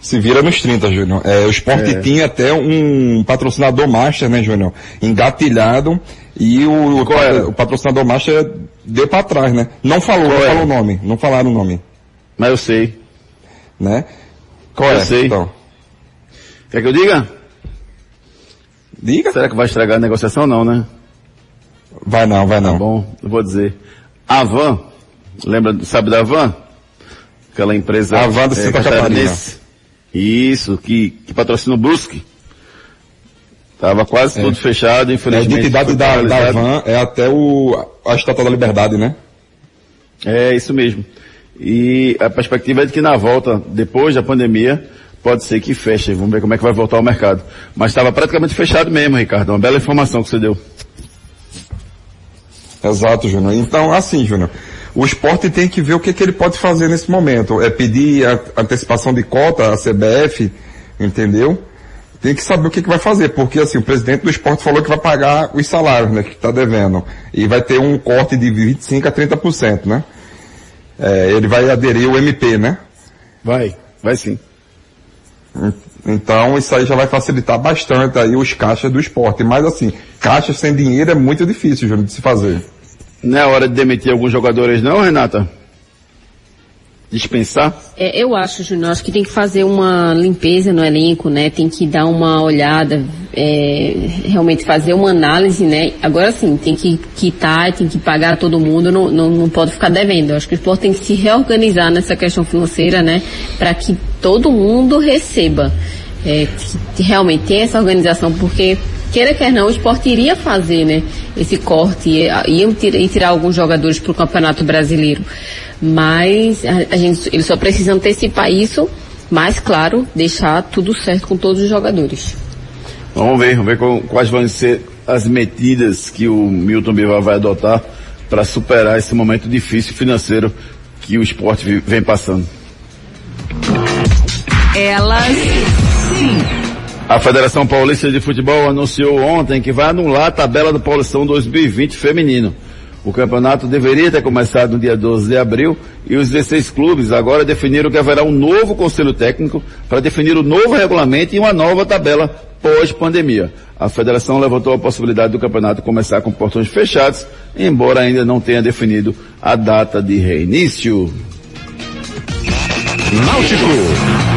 Se vira nos 30, Júnior. É, o esporte É. tinha até um patrocinador master, né, Júnior? Engatilhado. E o, era? o patrocinador master deu pra trás, né? Não falou, Qual não era? falou o nome. Não falaram o nome, Mas eu sei. né? Qual Eu é, sei. então? Quer que eu diga? Diga. Será que vai estragar a negociação? Não, né? Vai não, vai não. Tá bom, eu vou dizer. A Van, lembra, sabe da Van? Aquela empresa. A Van do eh, Santa catarinense. Isso, que, que patrocina o Brusque. Tava quase tudo fechado, É, a infelizmente. identidade da, da van é até o, a Estátua da Liberdade, né? É, isso mesmo. E a perspectiva é de que na volta, depois da pandemia, pode ser que feche. Vamos ver como é que vai voltar o mercado. Mas estava praticamente fechado mesmo, Ricardo. Uma bela informação que você deu. Exato, Júnior. Então, assim, Júnior, o esporte tem que ver o que, que ele pode fazer nesse momento. É pedir a antecipação de cota à CBF, entendeu? Tem que saber o que, que vai fazer, porque assim, o presidente do esporte falou que vai pagar os salários, né, que está devendo. E vai ter um corte de 25% a 30%, né? É, ele vai aderir o MP, né? Vai, vai sim. Então isso aí já vai facilitar bastante aí os caixas do esporte. Mas assim, caixas sem dinheiro é muito difícil, Júnior, de se fazer. Não é hora de demitir alguns jogadores não, Renata? Dispensar? É, eu acho, Júnior, acho que tem que fazer uma limpeza no elenco, né? Tem que dar uma olhada, é, realmente fazer uma análise, né? Agora sim, tem que quitar, tem que pagar todo mundo, não, não, não pode ficar devendo. Eu acho que o esporte tem que se reorganizar nessa questão financeira, né? Para que todo mundo receba. É, que realmente tem essa organização, porque queira quer não, o esporte iria fazer, né? Esse corte, ia, iam tirar, tirar alguns jogadores para o Campeonato Brasileiro. Mas a, a gente, eles só precisam antecipar isso, mas claro, deixar tudo certo com todos os jogadores. Vamos ver, vamos ver com, quais vão ser as medidas que o Milton Bivar vai adotar para superar esse momento difícil financeiro que o esporte vem passando. Elas sim. A Federação Paulista de Futebol anunciou ontem que vai anular a tabela do Paulistão 2020 feminino. O campeonato deveria ter começado no dia 12 de abril e os 16 clubes agora definiram que haverá um novo conselho técnico para definir o novo regulamento e uma nova tabela pós-pandemia. A federação levantou a possibilidade do campeonato começar com portões fechados, embora ainda não tenha definido a data de reinício. Náutico.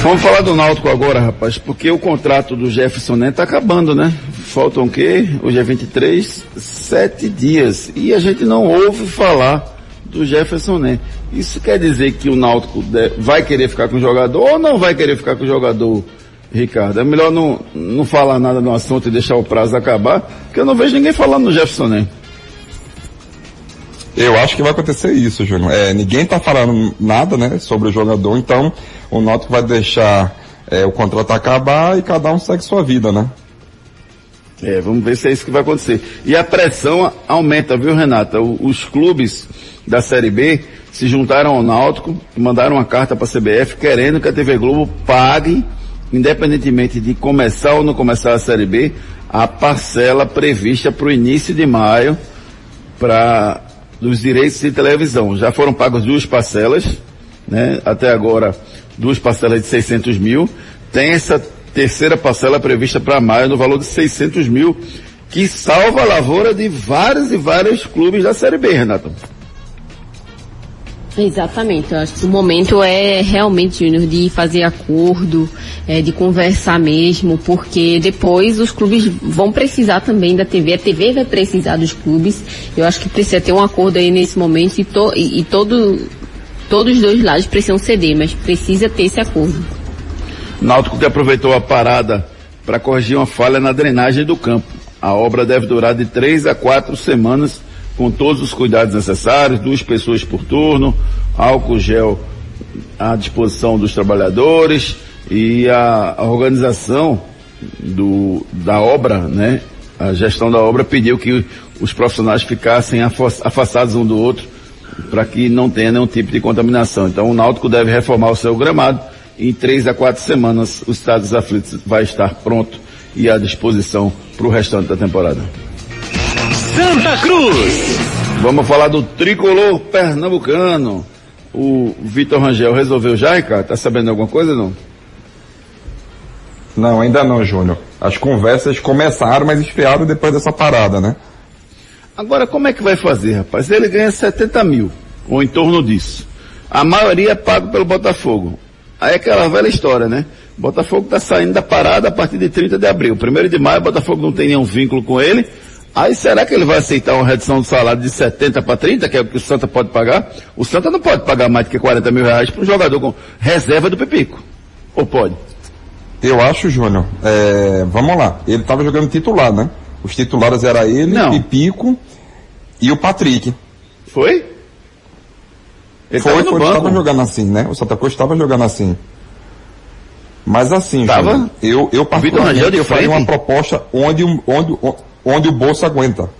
Vamos falar do Náutico agora, rapaz, porque o contrato do Jefferson Neto tá acabando, né? Faltam o quê? Hoje é 23, sete dias. E a gente não ouve falar do Jefferson Neto. Isso quer dizer que o Náutico vai querer ficar com o jogador ou não vai querer ficar com o jogador, Ricardo? É melhor não, não falar nada no assunto e deixar o prazo acabar, porque eu não vejo ninguém falando do Jefferson Neto. Eu acho que vai acontecer isso, Júnior. É, ninguém está falando nada, né, sobre o jogador, então o Náutico vai deixar é, o contrato acabar e cada um segue sua vida, né? É, vamos ver se é isso que vai acontecer. E a pressão aumenta, viu, Renata? O, os clubes da Série B se juntaram ao Náutico e mandaram uma carta para a CBF querendo que a TV Globo pague, independentemente de começar ou não começar a Série B, a parcela prevista para o início de maio para dos direitos de televisão. Já foram pagos duas parcelas, né? Até agora, duas parcelas de 600 mil. Tem essa terceira parcela prevista para maio no valor de 600 mil, que salva a lavoura de vários e vários clubes da Série B, Renato. Exatamente, eu acho que o momento é realmente, Júnior, de fazer acordo, é, de conversar mesmo, porque depois os clubes vão precisar também da TV, a TV vai precisar dos clubes, eu acho que precisa ter um acordo aí nesse momento e, to, e, e todo, todos os dois lados precisam ceder, mas precisa ter esse acordo. Náutico que aproveitou a parada para corrigir uma falha na drenagem do campo. A obra deve durar de três a quatro semanas com todos os cuidados necessários, duas pessoas por turno, álcool gel à disposição dos trabalhadores e a, a organização do, da obra, né? A gestão da obra pediu que os profissionais ficassem afastados um do outro para que não tenha nenhum tipo de contaminação. Então o Náutico deve reformar o seu gramado em três a quatro semanas o Estado dos Aflitos vai estar pronto e à disposição para o restante da temporada. Santa Cruz. Vamos falar do tricolor pernambucano. O Vitor Rangel resolveu já, Ricardo? Tá sabendo alguma coisa não? Não, ainda não, Júnior. As conversas começaram, mas esfriaram depois dessa parada, né? Agora, como é que vai fazer, rapaz? Ele ganha 70 mil, ou em torno disso. A maioria é pago pelo Botafogo. Aí é aquela velha história, né? Botafogo está saindo da parada a partir de 30 de abril. Primeiro de maio, Botafogo não tem nenhum vínculo com ele. Aí será que ele vai aceitar uma redução do salário de 70 para 30, que é o que o Santa pode pagar? O Santa não pode pagar mais do que 40 mil reais para um jogador com reserva do Pipico. Ou pode? Eu acho, Júnior. É, vamos lá. Ele estava jogando titular, né? Os titulares eram ele, não. Pipico e o Patrick. Foi? Ele foi, foi, estava jogando assim, né? O Santa Cruz estava jogando assim. Mas assim, tava? Júnior, eu, eu particularmente, eu faria uma proposta onde, onde, onde o bolso aguenta.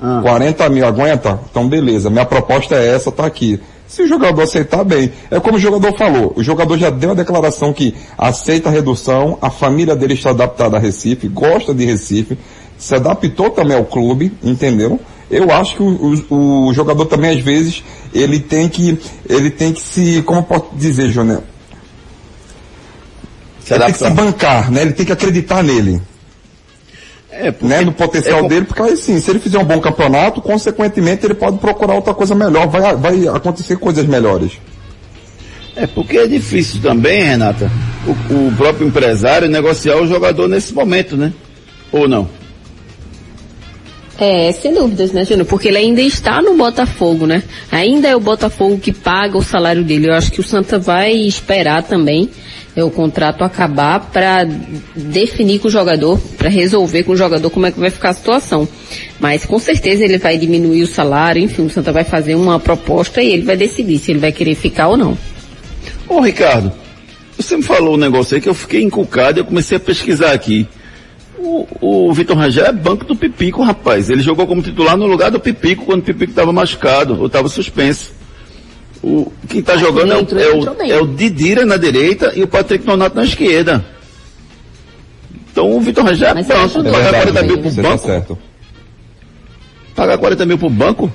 Ah. 40 mil aguenta? Então beleza, minha proposta é essa, tá aqui. Se o jogador aceitar bem, é como o jogador falou, o jogador já deu a declaração que aceita a redução, a família dele está adaptada a Recife, gosta de Recife, se adaptou também ao clube, entendeu? Eu acho que o, o, o jogador também às vezes ele tem que ele tem que se, como eu posso dizer, Júnior? Ele tem que se bancar, né? Ele tem que acreditar nele. É, porque, né, no potencial é, dele, porque aí sim, se ele fizer um bom campeonato, consequentemente ele pode procurar outra coisa melhor, vai, vai acontecer coisas melhores. É porque é difícil também, Renata, o, o próprio empresário negociar o jogador nesse momento, né? Ou não? É, sem dúvidas, né, Júnior? Porque ele ainda está no Botafogo, né? Ainda é o Botafogo que paga o salário dele. Eu acho que o Santa vai esperar também é o contrato acabar para definir com o jogador, para resolver com o jogador como é que vai ficar a situação. Mas com certeza ele vai diminuir o salário, enfim, o Santa vai fazer uma proposta e ele vai decidir se ele vai querer ficar ou não. Ô Ricardo, você me falou um negócio aí que eu fiquei encucado e eu comecei a pesquisar aqui. O, o Vitor Rangel é banco do Pipico, rapaz. Ele jogou como titular no lugar do Pipico quando o Pipico estava machucado ou estava suspenso. O, quem está jogando é o, é, o, é o Didira na direita e o Patrick Nonato na esquerda. Então o Vitor Rangel é ele Pagar ajudou 40 mil também. pro tá banco. Pagar 40 mil pro banco?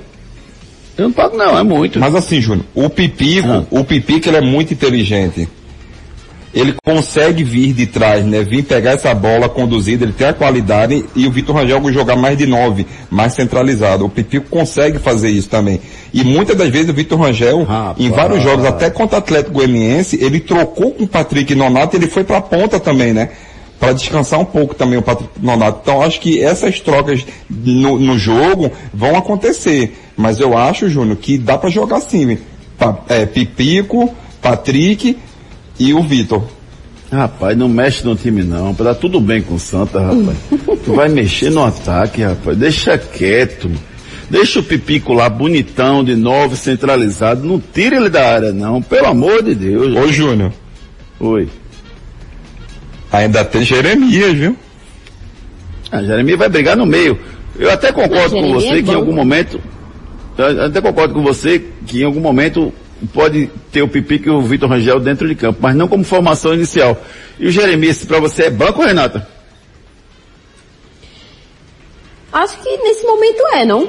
Eu não pago não, é muito. Mas assim, Júnior, o Pipico, Ah. o Pipico ele é muito inteligente. Ele consegue vir de trás, né? Vir pegar essa bola conduzida, ele tem a qualidade e o Vitor Rangel jogar mais de nove, mais centralizado. O Pipico consegue fazer isso também. E muitas das vezes o Vitor Rangel, Rapaz. em vários jogos, até contra o Atlético Goianiense, ele trocou com o Patrick Nonato e ele foi pra ponta também, né? Para descansar um pouco também o Patrick Nonato. Então acho que essas trocas no, no jogo vão acontecer. Mas eu acho, Júnior, que dá para jogar sim. Pa- é, Pipico, Patrick e o Vitor. Rapaz, não mexe no time não. Tá tudo bem com o Santa, rapaz. tu vai mexer no ataque, rapaz. Deixa quieto. Deixa o Pipico lá bonitão, de novo, centralizado. Não tira ele da área, não. Pelo amor de Deus. Ô Júnior, Oi. ainda tem Jeremias, viu? A Jeremias vai brigar no meio. Eu até concordo com você é que em algum momento. Eu até concordo com você que em algum momento pode ter o Pipico e o Vitor Rangel dentro de campo, mas não como formação inicial. E o Jeremias, pra você é banco, Renata? Acho que nesse momento é, não?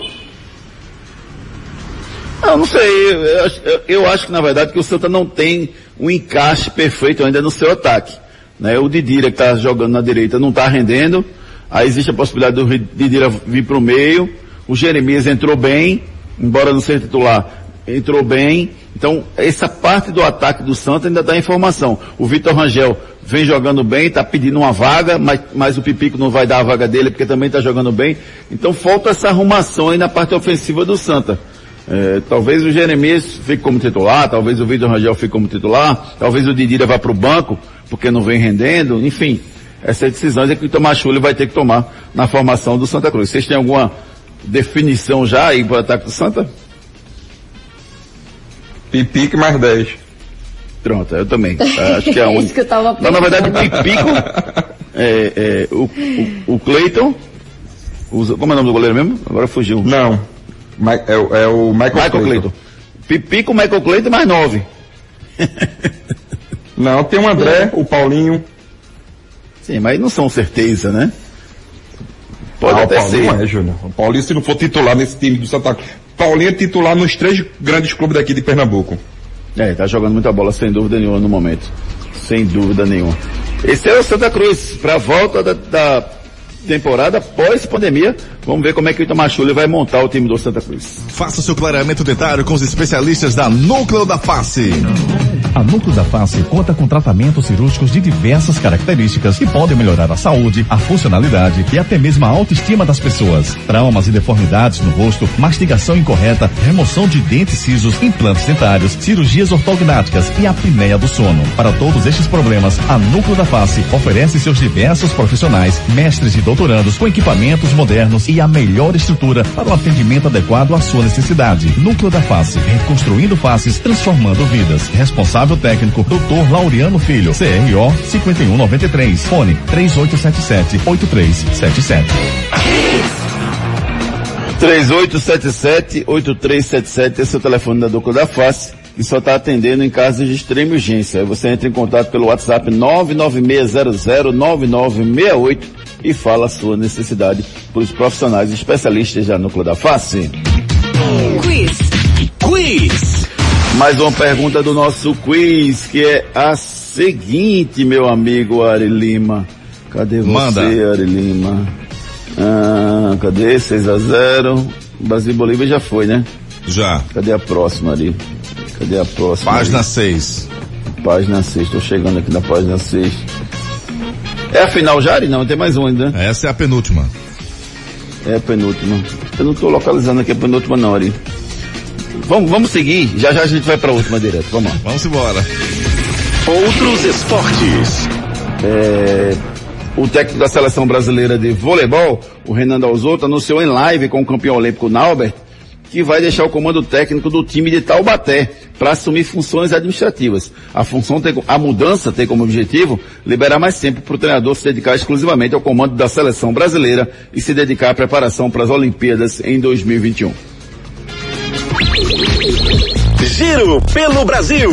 Eu não sei, eu, eu acho- eu- acho que na verdade que o Santa não tem um encaixe perfeito ainda no seu ataque. Né? O Didira que está jogando na direita não está rendendo, aí existe a possibilidade do Didira vir para o meio, o Jeremias entrou bem, embora não seja titular, entrou bem, então essa parte do ataque do Santa ainda está em formação. O Vitor Rangel vem jogando bem, está pedindo uma vaga, mas, mas o Pipico não vai dar a vaga dele porque também está jogando bem, então falta essa arrumação aí na parte ofensiva do Santa. É, talvez o Jeremias fique como titular, talvez o Vitor Rangel fique como titular, talvez o Didira vá para o banco, porque não vem rendendo, enfim. Essas decisões é que o Tomás Chuli vai ter que tomar na formação do Santa Cruz. Vocês têm alguma definição já aí para o ataque do Santa? Pipico mais 10. Pronto, eu também. É, Acho que é a única. isso que eu tava Não, na verdade, pensando. Pipico, é, é, o, o, o Cleiton, como é o nome do goleiro mesmo? Agora fugiu. Não. Ma- É, o- é o Michael, Michael Clayton. Cleiton. Pipico, Michael Cleiton mais nove. Não, tem o André, o Paulinho. Sim, mas não são certeza, né? Pode Ah, até o Paulinho ser. é, Júnior. O Paulinho, se não for titular nesse time do Santa Cruz. Paulinho é titular nos três grandes clubes daqui de Pernambuco. É, tá jogando muita bola sem dúvida nenhuma no momento. Sem dúvida nenhuma. Esse é o Santa Cruz, para a volta da, da temporada pós-pandemia. Vamos ver como é que o Itamachule vai montar o time do Santa Cruz. Faça o seu clareamento dentário com os especialistas da Núcleo da Face. A Núcleo da Face conta com tratamentos cirúrgicos de diversas características que podem melhorar a saúde, a funcionalidade e até mesmo a autoestima das pessoas. Traumas e deformidades no rosto, mastigação incorreta, remoção de dentes cisos, implantes dentários, cirurgias ortognáticas e apneia do sono. Para todos estes problemas, a Núcleo da Face oferece seus diversos profissionais, mestres e doutorandos com equipamentos modernos e a melhor estrutura para o atendimento adequado à sua necessidade. Núcleo da Face, reconstruindo faces, transformando vidas. Responsável técnico, Dr. Laureano Filho, CRO 5193, fone 3877-8377. 3877-8377, esse é o telefone da Doutor da Face, que só está atendendo em casos de extrema urgência. Aí você entra em contato pelo WhatsApp 996009968 e fala a sua necessidade para os profissionais especialistas da Núcleo da Face. Quiz. Quiz. Mais uma pergunta do nosso quiz, que é a seguinte, meu amigo Ari Lima. Cadê você, Manda. Ari Lima? Ah, cadê? 6 a 0 Brasil e Bolívia já foi, né? Já. Cadê a próxima ali? Cadê a próxima? Página ali? 6. Página 6, tô chegando aqui na página 6. É a final já, Ari? Não, tem mais um ainda. né? Essa é a penúltima. É a penúltima. Eu não tô localizando aqui a penúltima não, Ari. Vamos, vamos seguir, já já a gente vai pra última direto, vamos lá. Vamos embora. Outros esportes. É, o técnico da seleção brasileira de voleibol, o Renan Dalzotto, anunciou em live com o campeão olímpico Naubert que vai deixar o comando técnico do time de Taubaté para assumir funções administrativas. A função tem, a mudança tem como objetivo liberar mais tempo para o treinador se dedicar exclusivamente ao comando da seleção brasileira e se dedicar à preparação para as Olimpíadas em 2021. Giro pelo Brasil.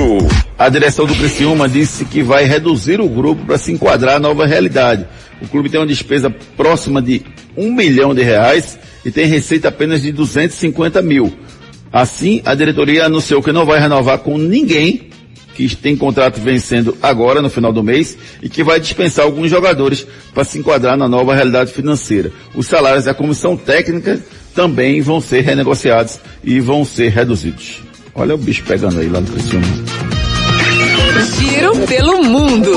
A direção do Criciúma disse que vai reduzir o grupo para se enquadrar à nova realidade. O clube tem uma despesa próxima de um milhão de reais e tem receita apenas de 250 mil. Assim, a diretoria anunciou que não vai renovar com ninguém que tem contrato vencendo agora, no final do mês, e que vai dispensar alguns jogadores para se enquadrar na nova realidade financeira. Os salários da comissão técnica também vão ser renegociados e vão ser reduzidos. Olha o bicho pegando aí lá no Criciúma. Giro pelo mundo.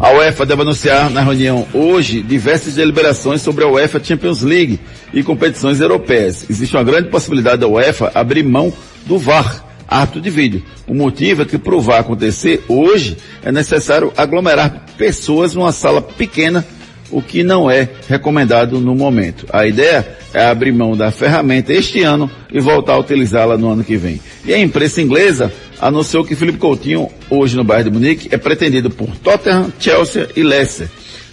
A UEFA deve anunciar na reunião hoje diversas deliberações sobre a UEFA Champions League e competições europeias. Existe uma grande possibilidade da UEFA abrir mão do VAR, árbitro de vídeo. O motivo é que para o VAR acontecer hoje é necessário aglomerar pessoas numa sala pequena, o que não é recomendado no momento. A ideia é abrir mão da ferramenta este ano e voltar a utilizá-la no ano que vem. E a imprensa inglesa anunciou que Felipe Coutinho, hoje no Bayern de Munique, é pretendido por Tottenham, Chelsea e Leicester.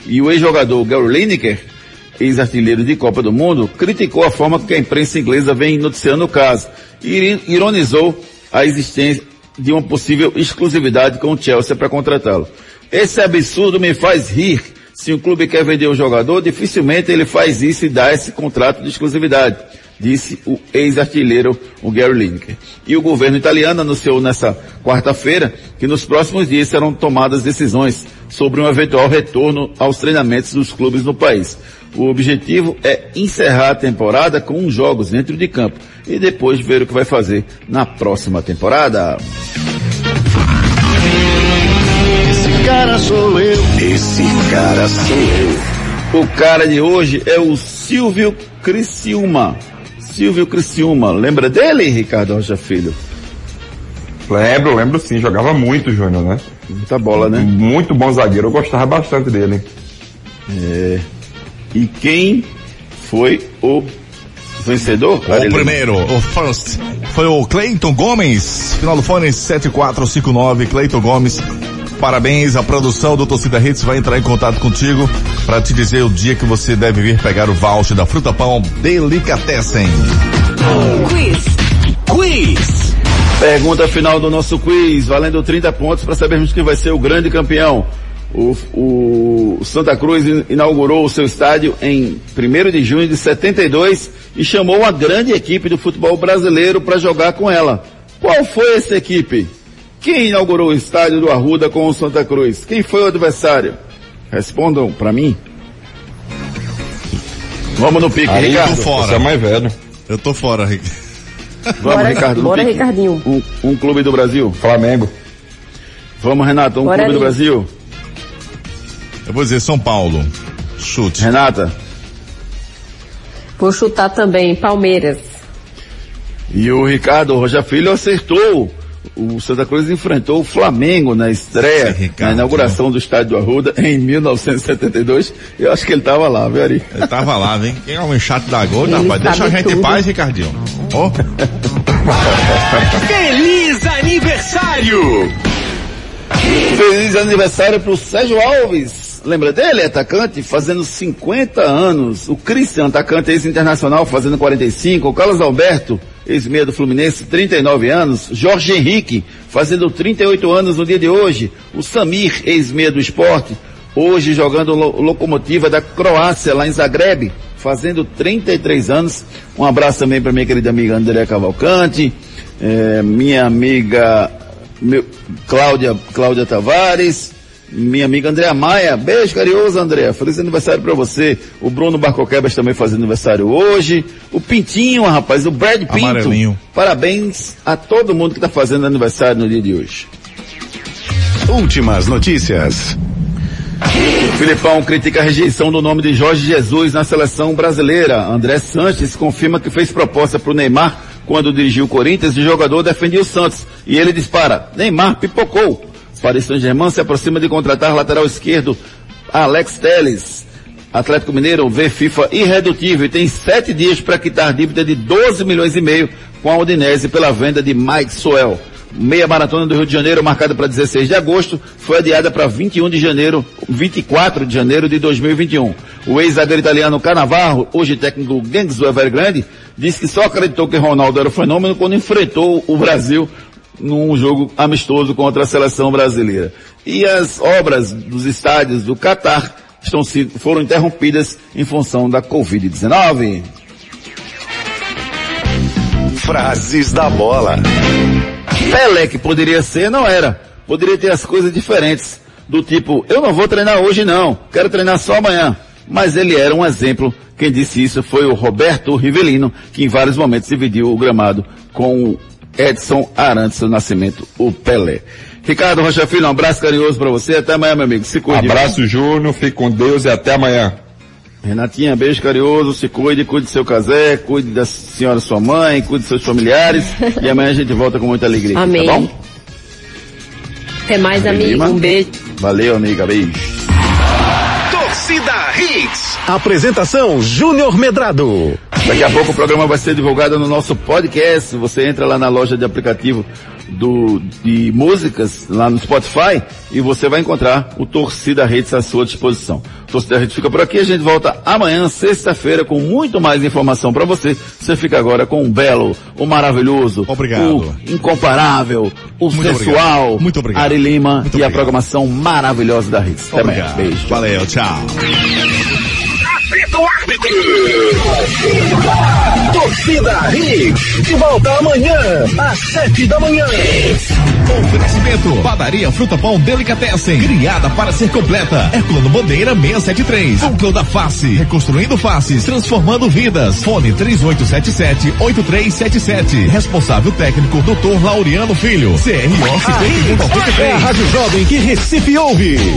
E o ex-jogador Gary Lineker, ex-artilheiro de Copa do Mundo, criticou a forma que a imprensa inglesa vem noticiando o caso e ironizou a existência de uma possível exclusividade com o Chelsea para contratá-lo. Esse absurdo me faz rir. Se um clube quer vender o jogador, dificilmente ele faz isso e dá esse contrato de exclusividade disse o ex-artilheiro, o Gary Lineker. E o governo italiano anunciou nessa quarta-feira que nos próximos dias serão tomadas decisões sobre um eventual retorno aos treinamentos dos clubes no país. O objetivo é encerrar a temporada com uns jogos dentro de campo e depois ver o que vai fazer na próxima temporada. Esse cara sou eu. Esse cara sou eu. O cara de hoje é o Silvio Criciúma. Silvio Criciúma, lembra dele, Ricardo Rocha Filho? Lembro, lembro sim, jogava muito, Júnior, né? Muita bola, né? Muito bom zagueiro, eu gostava bastante dele. É. E quem foi o vencedor? O primeiro, o first, foi o Cleiton Gomes, final do fone 7459, Cleiton Gomes. Parabéns, a produção do Torcida Hits vai entrar em contato contigo para te dizer o dia que você deve vir pegar o voucher da Fruta Pão Delicatessen. Quiz. Quiz. Pergunta final do nosso quiz, valendo 30 pontos para sabermos quem vai ser o grande campeão. O, o Santa Cruz inaugurou o seu estádio em 1 de junho de 72 e chamou uma grande equipe do futebol brasileiro para jogar com ela. Qual foi essa equipe? Quem inaugurou o estádio do Arruda com o Santa Cruz? Quem foi o adversário? Respondam para mim. Vamos no pique, Aí Ricardo. tô fora. Você é mais velho. Eu tô fora, Rick. Vamos, Bora, Ricardo. no bora pique. Ricardinho. Um, um clube do Brasil. Flamengo. Vamos, Renato. Um Bora clube do ali. Brasil. Eu vou dizer São Paulo. Chute. Renata. Vou chutar também, Palmeiras. E o Ricardo Roja Filho acertou. O Santa Cruz enfrentou o Flamengo na estreia, na inauguração do estádio do Arruda em 1972. Eu acho que ele estava lá, viu, Ari? Ele tava lá, hein? Quem é o chato da gol, Ele rapaz? Deixa a gente em tudo. paz, Ricardinho. Ó. Feliz aniversário. Feliz aniversário pro Sérgio Alves. Lembra dele, atacante? Fazendo 50 anos. O Christian, atacante ex-internacional, fazendo 45. O Carlos Alberto, ex-meia do Fluminense, 39 anos. Jorge Henrique, fazendo 38 anos no dia de hoje. O Samir, ex-meia do esporte, hoje jogando lo locomotiva da Croácia, lá em Zagreb, fazendo 33 anos. Um abraço também para minha querida amiga André Cavalcante, eh, minha amiga meu, Cláudia, Cláudia Tavares, minha amiga Andréa Maia, beijo carinhoso Andréa, feliz aniversário para você, o Bruno Barcoquebas também fazendo aniversário hoje, o Pintinho, rapaz, o Brad Pinto, Amarelinho. parabéns a todo mundo que está fazendo aniversário no dia de hoje. Últimas notícias. Filipão critica a rejeição do nome de Jorge Jesus na seleção brasileira. André Sanches confirma que fez proposta para o Neymar quando dirigiu o Corinthians e o jogador defendia o Santos. E ele dispara, Neymar pipocou. Paris Saint-Germain se aproxima de contratar lateral esquerdo Alex Telles. Atlético Mineiro vê FIFA irredutível e tem sete dias para quitar dívida de 12 milhões e meio com a Udinese pela venda de Mike Soel. Meia maratona do Rio de Janeiro, marcada para 16 de agosto, foi adiada para 21 de janeiro, 24 de janeiro de 2021. O ex-zagueiro italiano Canavarro, hoje técnico do Gangs do Evergrande, disse que só acreditou que Ronaldo era o fenômeno quando enfrentou o Brasil num jogo amistoso contra a seleção brasileira. E as obras dos estádios do Catar estão foram interrompidas em função da Covid-19. Frases da bola. Pelé que poderia ser, não era. Poderia ter as coisas diferentes. Do tipo, eu não vou treinar hoje não, quero treinar só amanhã. Mas ele era um exemplo. Quem disse isso foi o Roberto Rivelino, que em vários momentos dividiu o gramado com o Edson Arantes do Nascimento, o Pelé. Ricardo Rocha Filho, um abraço carinhoso para você. Até amanhã, meu amigo. Se cuide. Abraço, Júnior. Fique com Deus e até amanhã. Renatinha, beijo carinhoso, se cuide, cuide do seu casé, cuide da senhora sua mãe, cuide dos seus familiares e amanhã a gente volta com muita alegria. Amém. Tá bom? Até mais, Amém, amigo. Lima. Um beijo. Valeu, amiga, beijo. Torcida Hits. Apresentação Júnior Medrado. Daqui a pouco o programa vai ser divulgado no nosso podcast. Você entra lá na loja de aplicativo do, de músicas, lá no Spotify, e você vai encontrar o Torcida Redes à sua disposição. O Torcida Redes fica por aqui, a gente volta amanhã, sexta-feira, com muito mais informação para você. Você fica agora com o belo, o maravilhoso, Obrigado. o incomparável, o Muito sensual, obrigado. Muito obrigado. Ari Lima Muito e a obrigado. programação maravilhosa da Redes. Até. Obrigado. Beijo. Valeu, tchau. Torcida Hits. De volta amanhã, às sete da manhã. Oferecimento. Padaria Fruta Pão Delicatessen. Criada para ser completa. Herculano Bandeira 673. Núcleo da Face. Reconstruindo faces. Transformando vidas. Fone 3877-8377. Responsável técnico Dr. Laureano Filho. CRO É a 5193. Rádio Jovem que Recife ouve.